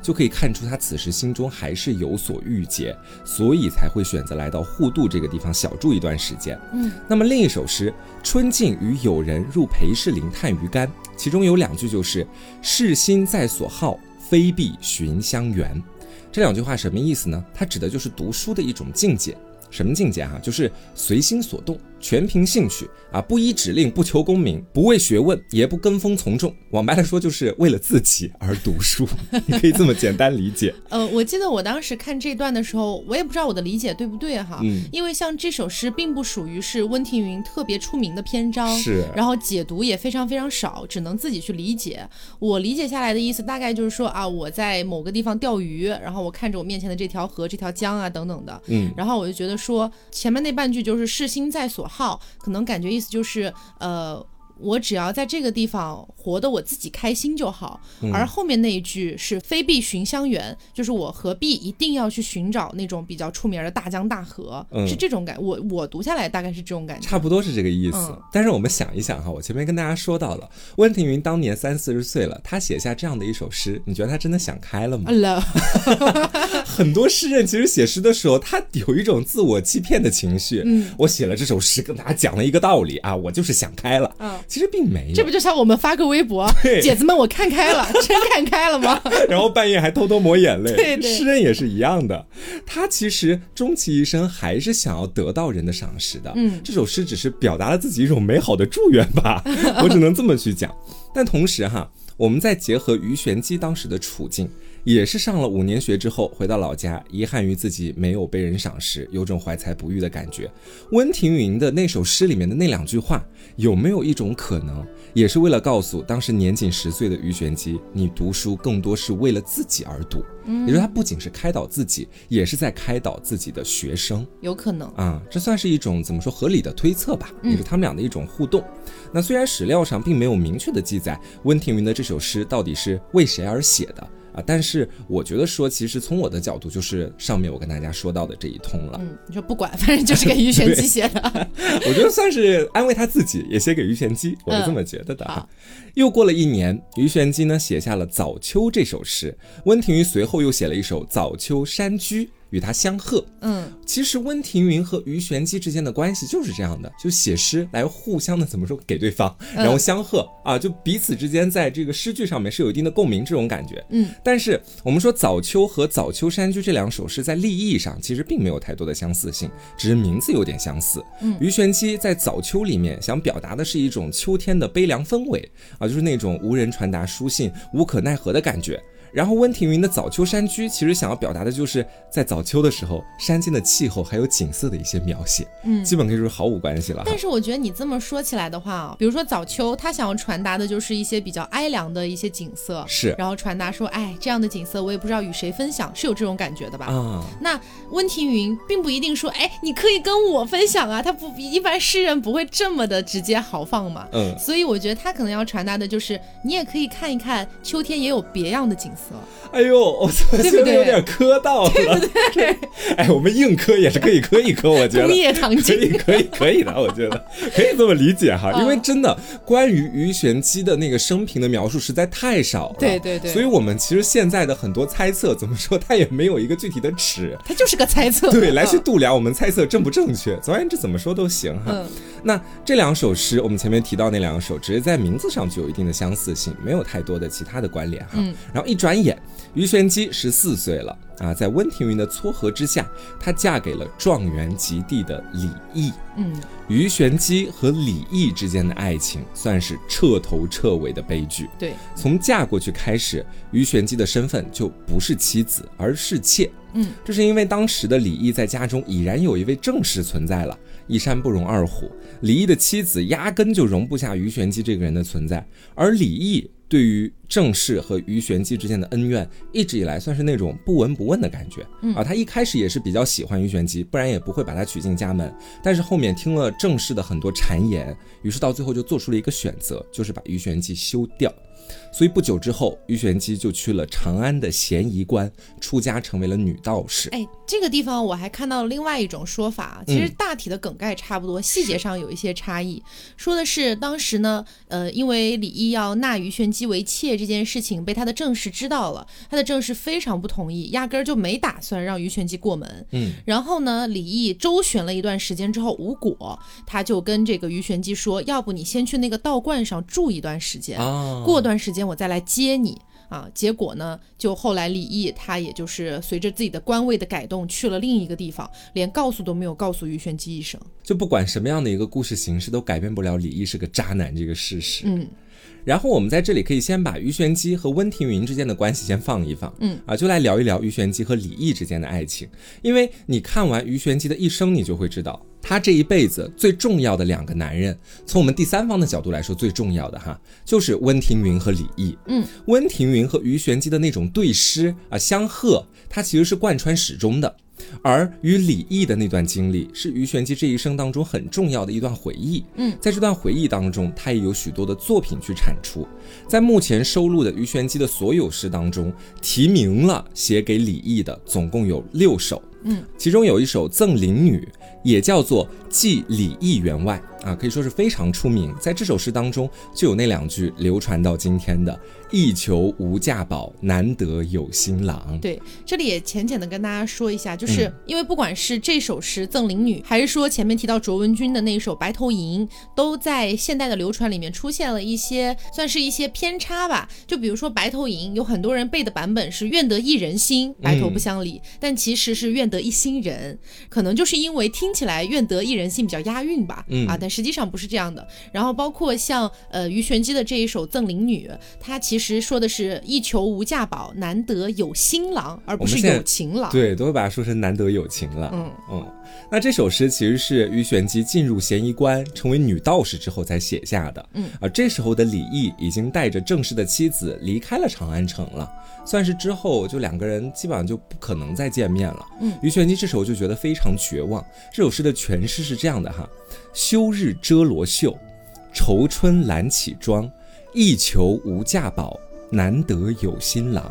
就可以看出他此时心中还是有所郁结，所以才会选择来到户渡这个地方小住一段时间。嗯，那么另一首诗《春尽与友人入裴氏林探鱼竿》，其中有两句就是“是心在所好，非必寻香园”。这两句话什么意思呢？它指的就是读书的一种境界。什么境界哈？就是随心所动。全凭兴趣啊，不依指令，不求功名，不为学问，也不跟风从众。往白了说，就是为了自己而读书。你可以这么简单理解。呃，我记得我当时看这段的时候，我也不知道我的理解对不对哈。嗯。因为像这首诗，并不属于是温庭筠特别出名的篇章，是。然后解读也非常非常少，只能自己去理解。我理解下来的意思，大概就是说啊，我在某个地方钓鱼，然后我看着我面前的这条河、这条江啊等等的，嗯。然后我就觉得说，前面那半句就是“世心在所号”，可能感觉意思就是，呃。我只要在这个地方活得我自己开心就好，而后面那一句是“非必寻香园”，就是我何必一定要去寻找那种比较出名的大江大河，是这种感。我我读下来大概是这种感觉，差不多是这个意思。但是我们想一想哈，我前面跟大家说到了，温庭筠当年三四十岁了，他写下这样的一首诗，你觉得他真的想开了吗？很多诗人其实写诗的时候，他有一种自我欺骗的情绪。嗯，我写了这首诗，跟大家讲了一个道理啊，我就是想开了。嗯。其实并没有，这不就像我们发个微博，姐子们，我看开了，真看开了吗？然后半夜还偷偷抹眼泪。对对，诗人也是一样的，他其实终其一生还是想要得到人的赏识的。嗯，这首诗只是表达了自己一种美好的祝愿吧，我只能这么去讲。但同时哈，我们再结合鱼玄机当时的处境。也是上了五年学之后回到老家，遗憾于自己没有被人赏识，有种怀才不遇的感觉。温庭筠的那首诗里面的那两句话，有没有一种可能，也是为了告诉当时年仅十岁的鱼玄机，你读书更多是为了自己而读？嗯，也就是他不仅是开导自己，也是在开导自己的学生。有可能啊，这算是一种怎么说合理的推测吧，也是他们俩的一种互动。那虽然史料上并没有明确的记载温庭筠的这首诗到底是为谁而写的。但是我觉得说，其实从我的角度，就是上面我跟大家说到的这一通了。嗯，你说不管，反正就是给于玄机写的。我觉得算是安慰他自己，也写给于玄机，我是这么觉得的。又过了一年，于玄机呢写下了《早秋》这首诗，温庭筠随后又写了一首《早秋山居》。与他相和，嗯，其实温庭筠和鱼玄机之间的关系就是这样的，就写诗来互相的怎么说给对方，然后相和啊，就彼此之间在这个诗句上面是有一定的共鸣这种感觉，嗯。但是我们说早秋和早秋山居这两首诗在立意上其实并没有太多的相似性，只是名字有点相似。嗯，鱼玄机在早秋里面想表达的是一种秋天的悲凉氛围啊，就是那种无人传达书信、无可奈何的感觉。然后温庭筠的《早秋山居》其实想要表达的就是在早秋的时候，山间的气候还有景色的一些描写，嗯，基本可以说毫无关系了。但是我觉得你这么说起来的话啊，比如说早秋，他想要传达的就是一些比较哀凉的一些景色，是，然后传达说，哎，这样的景色我也不知道与谁分享，是有这种感觉的吧？啊，那温庭筠并不一定说，哎，你可以跟我分享啊，他不，一般诗人不会这么的直接豪放嘛，嗯，所以我觉得他可能要传达的就是，你也可以看一看秋天也有别样的景色。哎呦，我 现在有点磕到了，对 哎，我们硬磕也是可以磕一磕，我觉得。可以，可以，可以的，我觉得。可以这么理解哈。因为真的，关于鱼玄机的那个生平的描述实在太少了，对对对，所以我们其实现在的很多猜测，怎么说，它也没有一个具体的尺，它就是个猜测，对，来去度量我们猜测正不正确。总而言之，怎么说都行哈。那这两首诗，我们前面提到那两首，只是在名字上具有一定的相似性，没有太多的其他的关联哈。然后一转眼。于玄机十四岁了啊，在温庭筠的撮合之下，她嫁给了状元及第的李毅。嗯，于玄机和李毅之间的爱情算是彻头彻尾的悲剧。对，从嫁过去开始，于玄机的身份就不是妻子，而是妾。嗯，这是因为当时的李毅在家中已然有一位正室存在了，一山不容二虎。李毅的妻子压根就容不下于玄机这个人的存在，而李毅。对于郑氏和于玄机之间的恩怨，一直以来算是那种不闻不问的感觉啊。他一开始也是比较喜欢于玄机，不然也不会把他娶进家门。但是后面听了郑氏的很多谗言，于是到最后就做出了一个选择，就是把于玄机休掉。所以不久之后，于玄机就去了长安的咸宜观，出家成为了女道士。哎，这个地方我还看到了另外一种说法，其实大体的梗概差不多，细节上有一些差异。说的是当时呢，呃，因为李毅要纳于玄机为妾这件事情被他的正室知道了，他的正室非常不同意，压根儿就没打算让于玄机过门。嗯，然后呢，李毅周旋了一段时间之后无果，他就跟这个于玄机说，要不你先去那个道观上住一段时间，过段。时间我再来接你啊！结果呢，就后来李毅他也就是随着自己的官位的改动去了另一个地方，连告诉都没有告诉于玄机一声。就不管什么样的一个故事形式，都改变不了李毅是个渣男这个事实。嗯。然后我们在这里可以先把鱼玄机和温庭筠之间的关系先放一放。嗯。啊，就来聊一聊鱼玄机和李毅之间的爱情。因为你看完鱼玄机的一生，你就会知道。他这一辈子最重要的两个男人，从我们第三方的角度来说，最重要的哈，就是温庭筠和李毅。嗯，温庭筠和鱼玄机的那种对诗啊相和，它其实是贯穿始终的。而与李毅的那段经历，是于玄机这一生当中很重要的一段回忆。嗯，在这段回忆当中，他也有许多的作品去产出。在目前收录的于玄机的所有诗当中，提名了写给李益的，总共有六首。嗯，其中有一首《赠邻女》，也叫做《寄李益员外》啊，可以说是非常出名。在这首诗当中，就有那两句流传到今天的。一求无价宝，难得有新郎。对，这里也浅浅的跟大家说一下，就是因为不管是这首诗《赠邻女》，还是说前面提到卓文君的那一首《白头吟》，都在现代的流传里面出现了一些，算是一些偏差吧。就比如说《白头吟》，有很多人背的版本是“愿得一人心，白头不相离”，但其实是“愿得一心人”，可能就是因为听起来“愿得一人心”比较押韵吧。嗯啊，但实际上不是这样的。然后包括像呃鱼玄机的这一首《赠灵女》，它其实。说的是一求无价宝，难得有新郎，而不是有情郎。对，都会把它说成难得有情了。嗯嗯，那这首诗其实是于玄机进入咸宜观，成为女道士之后才写下的。嗯，而这时候的李毅已经带着正式的妻子离开了长安城了，算是之后就两个人基本上就不可能再见面了。嗯，于玄机这时候就觉得非常绝望。这首诗的全诗是这样的哈：休日遮罗袖，愁春懒起妆。一求无价宝，难得有新郎。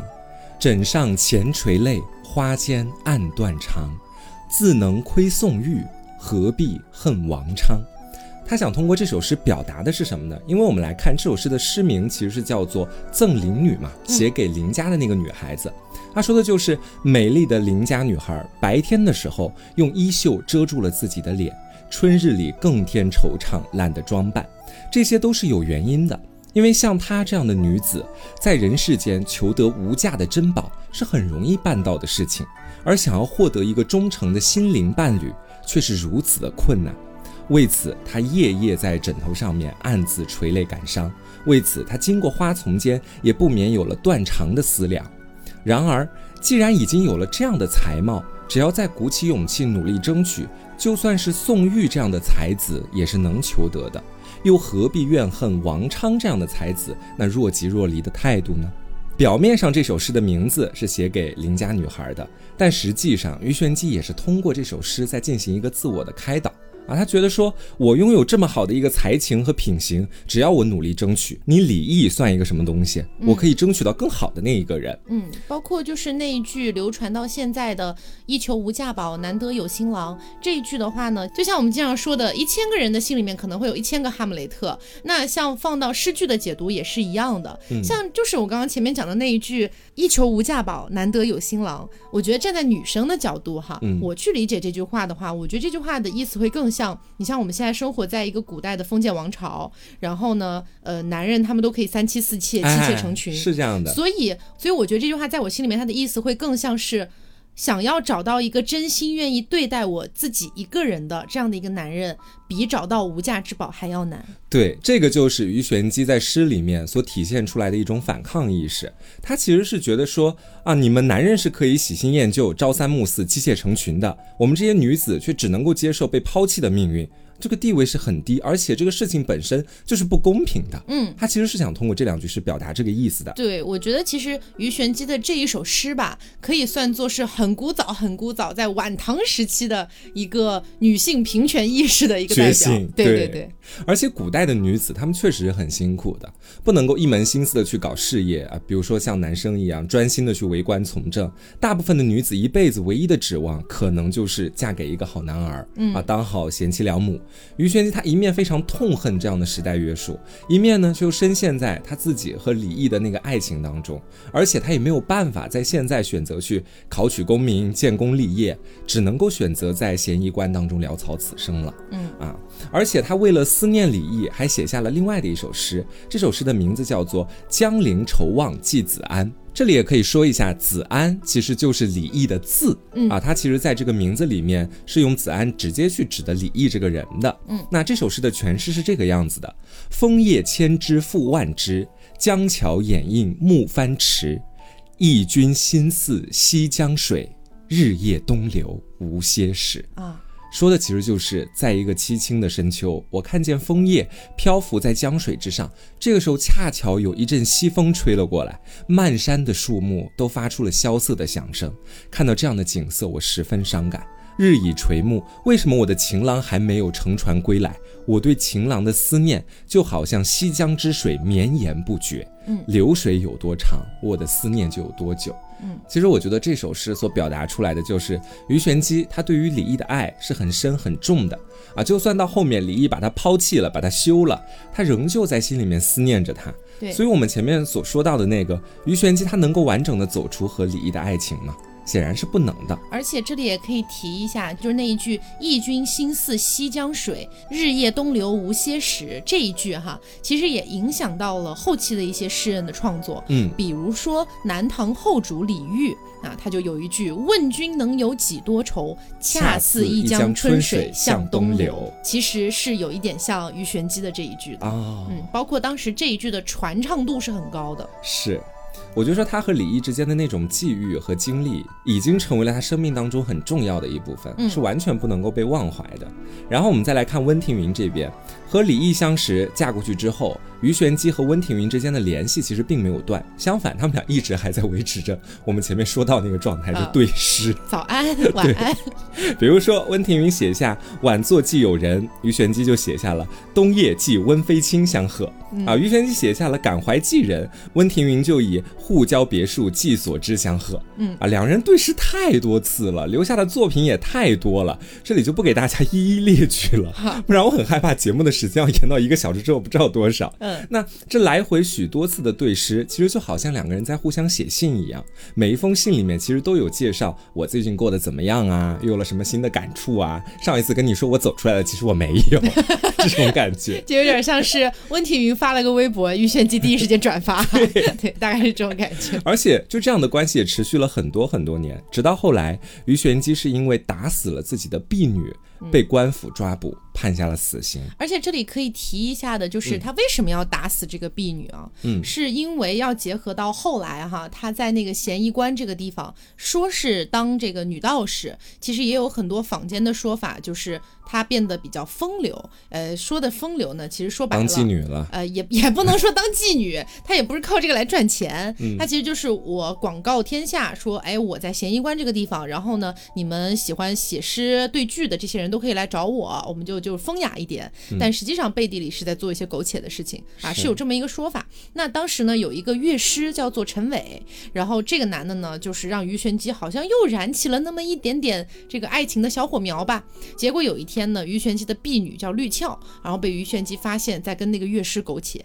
枕上前垂泪，花间暗断肠。自能窥宋玉，何必恨王昌？他想通过这首诗表达的是什么呢？因为我们来看这首诗的诗名，其实是叫做《赠邻女》嘛，写给邻家的那个女孩子。他说的就是美丽的邻家女孩，白天的时候用衣袖遮住了自己的脸，春日里更添惆怅，懒得装扮。这些都是有原因的。因为像她这样的女子，在人世间求得无价的珍宝是很容易办到的事情，而想要获得一个忠诚的心灵伴侣，却是如此的困难。为此，他夜夜在枕头上面暗自垂泪感伤；为此，他经过花丛间，也不免有了断肠的思量。然而，既然已经有了这样的才貌，只要再鼓起勇气努力争取，就算是宋玉这样的才子，也是能求得的。又何必怨恨王昌这样的才子那若即若离的态度呢？表面上这首诗的名字是写给邻家女孩的，但实际上于玄机也是通过这首诗在进行一个自我的开导。啊，他觉得说，我拥有这么好的一个才情和品行，只要我努力争取，你李毅算一个什么东西？我可以争取到更好的那一个人。嗯，包括就是那一句流传到现在的“一求无价宝，难得有新郎”这一句的话呢，就像我们经常说的，一千个人的心里面可能会有一千个哈姆雷特。那像放到诗句的解读也是一样的，像就是我刚刚前面讲的那一句“一求无价宝，难得有新郎”，我觉得站在女生的角度哈，我去理解这句话的话，我觉得这句话的意思会更。像你像我们现在生活在一个古代的封建王朝，然后呢，呃，男人他们都可以三妻四妾，妻妾成群，是这样的。所以，所以我觉得这句话在我心里面，它的意思会更像是。想要找到一个真心愿意对待我自己一个人的这样的一个男人，比找到无价之宝还要难。对，这个就是于玄机在诗里面所体现出来的一种反抗意识。他其实是觉得说啊，你们男人是可以喜新厌旧、朝三暮四、妻妾成群的，我们这些女子却只能够接受被抛弃的命运。这个地位是很低，而且这个事情本身就是不公平的。嗯，他其实是想通过这两句诗表达这个意思的。对，我觉得其实鱼玄机的这一首诗吧，可以算作是很古早、很古早，在晚唐时期的一个女性平权意识的一个代表。对对对。而且古代的女子，她们确实很辛苦的，不能够一门心思的去搞事业啊，比如说像男生一样专心的去为官从政。大部分的女子一辈子唯一的指望，可能就是嫁给一个好男儿，啊，当好贤妻良母。于玄机他一面非常痛恨这样的时代约束，一面呢就深陷在他自己和李毅的那个爱情当中，而且他也没有办法在现在选择去考取功名、建功立业，只能够选择在咸宜关当中潦草此生了。嗯啊，而且他为了思念李毅，还写下了另外的一首诗，这首诗的名字叫做《江陵愁望寄子安》。这里也可以说一下，子安其实就是李毅的字，嗯。啊，他其实在这个名字里面是用子安直接去指的李毅这个人的，嗯，那这首诗的诠释是这个样子的：枫叶千枝复万枝，江桥掩映暮帆迟，忆君心似西江水，日夜东流无歇时。啊。说的其实就是在一个凄清的深秋，我看见枫叶漂浮在江水之上，这个时候恰巧有一阵西风吹了过来，漫山的树木都发出了萧瑟的响声。看到这样的景色，我十分伤感。日已垂暮，为什么我的情郎还没有乘船归来？我对情郎的思念就好像西江之水绵延不绝。嗯，流水有多长，我的思念就有多久。嗯，其实我觉得这首诗所表达出来的就是鱼玄机他对于李毅的爱是很深很重的啊，就算到后面李毅把他抛弃了，把他休了，他仍旧在心里面思念着他。对，所以我们前面所说到的那个鱼玄机，他能够完整的走出和李毅的爱情吗？显然是不能的，而且这里也可以提一下，就是那一句“忆君心似西江水，日夜东流无歇时”这一句哈，其实也影响到了后期的一些诗人的创作。嗯，比如说南唐后主李煜啊，他就有一句“问君能有几多愁，恰似一江春水向东流”，其实是有一点像鱼玄机的这一句的。嗯，包括当时这一句的传唱度是很高的。是。我就说他和李毅之间的那种际遇和经历，已经成为了他生命当中很重要的一部分，是完全不能够被忘怀的。然后我们再来看温庭筠这边，和李毅相识，嫁过去之后。于玄机和温庭筠之间的联系其实并没有断，相反，他们俩一直还在维持着我们前面说到那个状态，就对诗。早安，晚安。比如说，温庭筠写下“晚坐寄友人”，于玄机就写下了“冬夜寄温飞卿相和”。啊，于玄机写下了“感怀寄人”，温庭筠就以“互交别墅，寄所知相贺”。嗯，啊，两人对诗太多次了，留下的作品也太多了，这里就不给大家一一列举了，不然我很害怕节目的时间要延到一个小时之后不知道多少。嗯那这来回许多次的对诗，其实就好像两个人在互相写信一样。每一封信里面其实都有介绍我最近过得怎么样啊，又有了什么新的感触啊。上一次跟你说我走出来了，其实我没有 这种感觉，就有点像是温庭筠发了个微博，于玄机第一时间转发，对，大概是这种而且就这样的关系也持续了很多很多年，直到后来于玄机是因为打死了自己的婢女。被官府抓捕，判下了死刑。而且这里可以提一下的，就是他为什么要打死这个婢女啊？嗯，是因为要结合到后来哈，他在那个咸宜关这个地方，说是当这个女道士，其实也有很多坊间的说法，就是。她变得比较风流，呃，说的风流呢，其实说白了，当妓女了，呃，也也不能说当妓女，她也不是靠这个来赚钱，她其实就是我广告天下，说，哎，我在咸宜关这个地方，然后呢，你们喜欢写诗对句的这些人都可以来找我，我们就就风雅一点，但实际上背地里是在做一些苟且的事情啊，是有这么一个说法。那当时呢，有一个乐师叫做陈伟，然后这个男的呢，就是让于玄机好像又燃起了那么一点点这个爱情的小火苗吧，结果有一天。天呢，于玄机的婢女叫绿俏，然后被于玄机发现，在跟那个乐师苟且，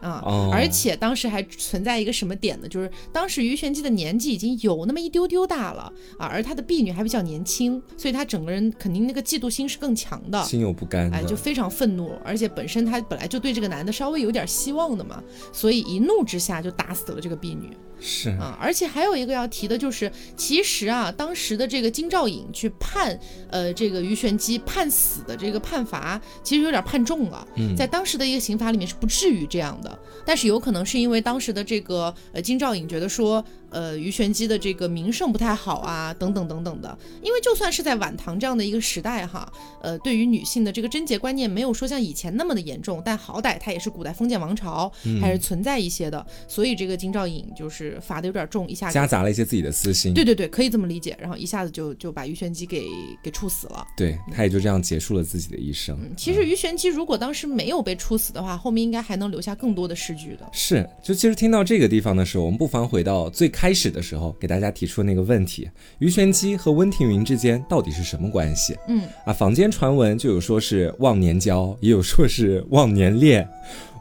啊，而且当时还存在一个什么点呢？就是当时于玄机的年纪已经有那么一丢丢大了啊，而他的婢女还比较年轻，所以他整个人肯定那个嫉妒心是更强的，心有不甘，哎，就非常愤怒，而且本身他本来就对这个男的稍微有点希望的嘛，所以一怒之下就打死了这个婢女。是啊，而且还有一个要提的就是，其实啊，当时的这个金兆尹去判，呃，这个于玄机判死的这个判罚，其实有点判重了。嗯，在当时的一个刑法里面是不至于这样的。但是有可能是因为当时的这个呃金兆尹觉得说，呃于玄机的这个名声不太好啊，等等等等的。因为就算是在晚唐这样的一个时代哈，呃对于女性的这个贞洁观念没有说像以前那么的严重，但好歹它也是古代封建王朝，还是存在一些的。所以这个金兆尹就是罚的有点重，一下夹杂了一些自己的私心。对对对，可以这么理解。然后一下子就就把鱼玄机给给处死了。对，他也就这样结束了自己的一生。其实鱼玄机如果当时没有被处死的话，后面应该还能留下更多的诗句的。是，就其实听到这个地方的时候，我们不妨回到最开始的时候，给大家提出那个问题：鱼玄机和温庭筠之间到底是什么关系？嗯，啊，坊间传闻就有说是忘年交，也有说是忘年恋。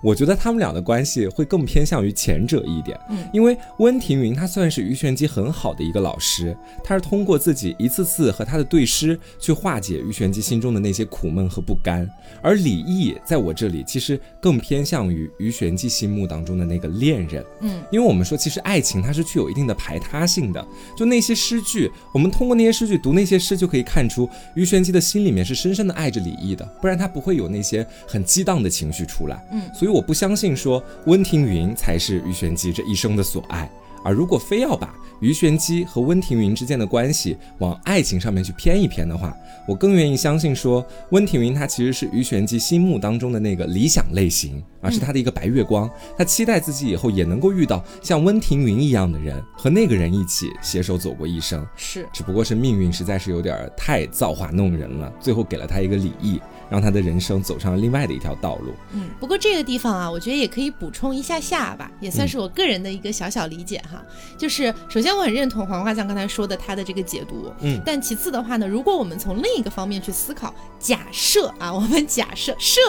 我觉得他们俩的关系会更偏向于前者一点，嗯，因为温庭筠他算是于玄机很好的一个老师，他是通过自己一次次和他的对诗去化解于玄机心中的那些苦闷和不甘，而李益在我这里其实更偏向于于玄机心目当中的那个恋人，嗯，因为我们说其实爱情它是具有一定的排他性的，就那些诗句，我们通过那些诗句读那些诗就可以看出于玄机的心里面是深深的爱着李益的，不然他不会有那些很激荡的情绪出来，嗯，所以。所以我不相信说温庭筠才是鱼玄机这一生的所爱，而如果非要把鱼玄机和温庭筠之间的关系往爱情上面去偏一偏的话，我更愿意相信说温庭筠他其实是鱼玄机心目当中的那个理想类型，而是他的一个白月光，他期待自己以后也能够遇到像温庭筠一样的人，和那个人一起携手走过一生。是，只不过是命运实在是有点太造化弄人了，最后给了他一个李益。让他的人生走上了另外的一条道路。嗯，不过这个地方啊，我觉得也可以补充一下下吧，也算是我个人的一个小小理解哈。就是首先我很认同黄瓜酱刚才说的他的这个解读，嗯，但其次的话呢，如果我们从另一个方面去思考，假设啊，我们假设设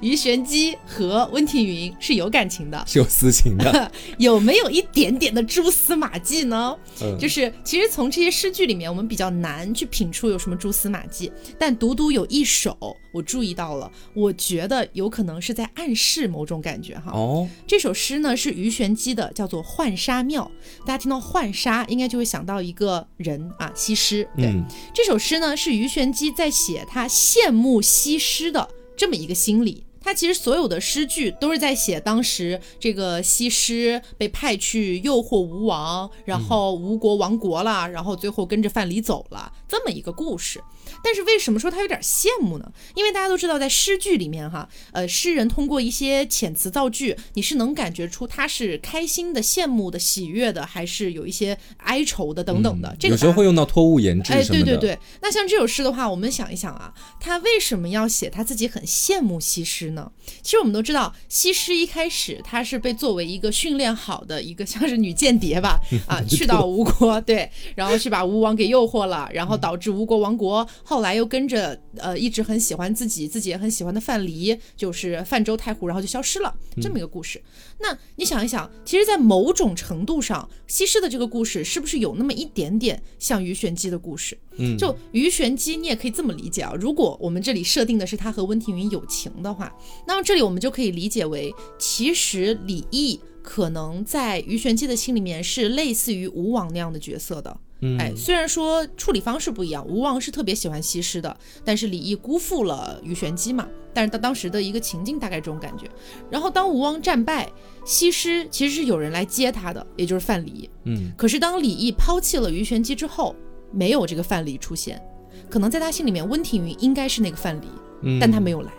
于玄机和温庭筠是有感情的，是有私情的，有没有一点点的蛛丝马迹呢？嗯，就是其实从这些诗句里面，我们比较难去品出有什么蛛丝马迹，但独独有一首。我注意到了，我觉得有可能是在暗示某种感觉哈。哦，这首诗呢是鱼玄机的，叫做《浣纱庙》。大家听到浣纱，应该就会想到一个人啊，西施。对，这首诗呢是鱼玄机在写他羡慕西施的这么一个心理。他其实所有的诗句都是在写当时这个西施被派去诱惑吴王，然后吴国亡国了，然后最后跟着范蠡走了这么一个故事。但是为什么说他有点羡慕呢？因为大家都知道，在诗句里面哈，呃，诗人通过一些遣词造句，你是能感觉出他是开心的、羡慕的、喜悦的，还是有一些哀愁的等等的。这个有时候会用到托物言志哎，对对对。那像这首诗的话，我们想一想啊，他为什么要写他自己很羡慕西施呢？其实我们都知道，西施一开始她是被作为一个训练好的一个像是女间谍吧，啊，去到吴国，对，然后去把吴王给诱惑了，然后导致吴国亡国。后来又跟着呃一直很喜欢自己，自己也很喜欢的范蠡，就是泛舟太湖，然后就消失了，这么一个故事。那你想一想，其实，在某种程度上，西施的这个故事是不是有那么一点点像鱼玄机的故事？嗯，就鱼玄机，你也可以这么理解啊。如果我们这里设定的是他和温庭筠有情的话，那么这里我们就可以理解为，其实李益可能在鱼玄机的心里面是类似于吴王那样的角色的。哎，虽然说处理方式不一样，吴王是特别喜欢西施的，但是李毅辜负了鱼玄机嘛。但是他当时的一个情境大概这种感觉。然后当吴王战败，西施其实是有人来接他的，也就是范蠡。嗯，可是当李毅抛弃了鱼玄机之后，没有这个范蠡出现，可能在他心里面，温庭筠应该是那个范蠡，但他没有来。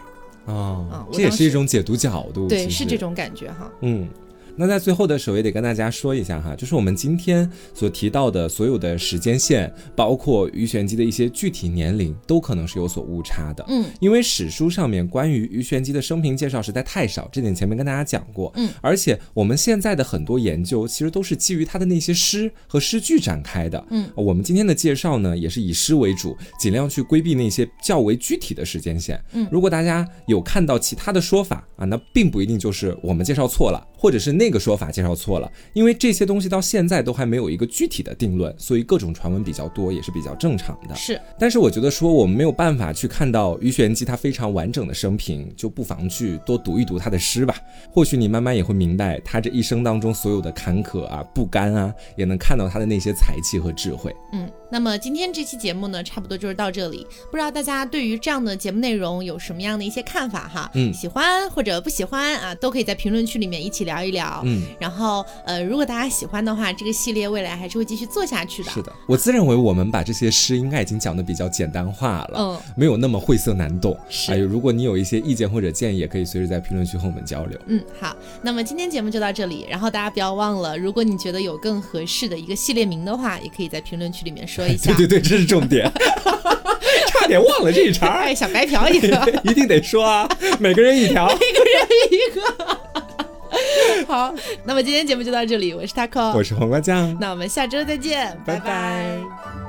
啊，这也是一种解读角度，对，是这种感觉哈。嗯。那在最后的时候也得跟大家说一下哈，就是我们今天所提到的所有的时间线，包括鱼玄机的一些具体年龄，都可能是有所误差的。嗯，因为史书上面关于鱼玄机的生平介绍实在太少，这点前面跟大家讲过。嗯，而且我们现在的很多研究其实都是基于他的那些诗和诗句展开的。嗯，我们今天的介绍呢也是以诗为主，尽量去规避那些较为具体的时间线。嗯，如果大家有看到其他的说法啊，那并不一定就是我们介绍错了，或者是那。那个说法介绍错了，因为这些东西到现在都还没有一个具体的定论，所以各种传闻比较多也是比较正常的。是，但是我觉得说我们没有办法去看到鱼玄机他非常完整的生平，就不妨去多读一读他的诗吧。或许你慢慢也会明白他这一生当中所有的坎坷啊、不甘啊，也能看到他的那些才气和智慧。嗯。那么今天这期节目呢，差不多就是到这里。不知道大家对于这样的节目内容有什么样的一些看法哈？嗯，喜欢或者不喜欢啊，都可以在评论区里面一起聊一聊。嗯，然后呃，如果大家喜欢的话，这个系列未来还是会继续做下去的。是的，我自认为我们把这些诗应该已经讲的比较简单化了，嗯，没有那么晦涩难懂。是，如果你有一些意见或者建议，也可以随时在评论区和我们交流。嗯，好，那么今天节目就到这里。然后大家不要忘了，如果你觉得有更合适的一个系列名的话，也可以在评论区里面说一下。对对对。这是重点，差点忘了这一茬。哎，想白嫖一个，一定得说啊，每个人一条，每个人一个。好，那么今天节目就到这里，我是 taco，我是黄瓜酱，那我们下周再见，拜拜。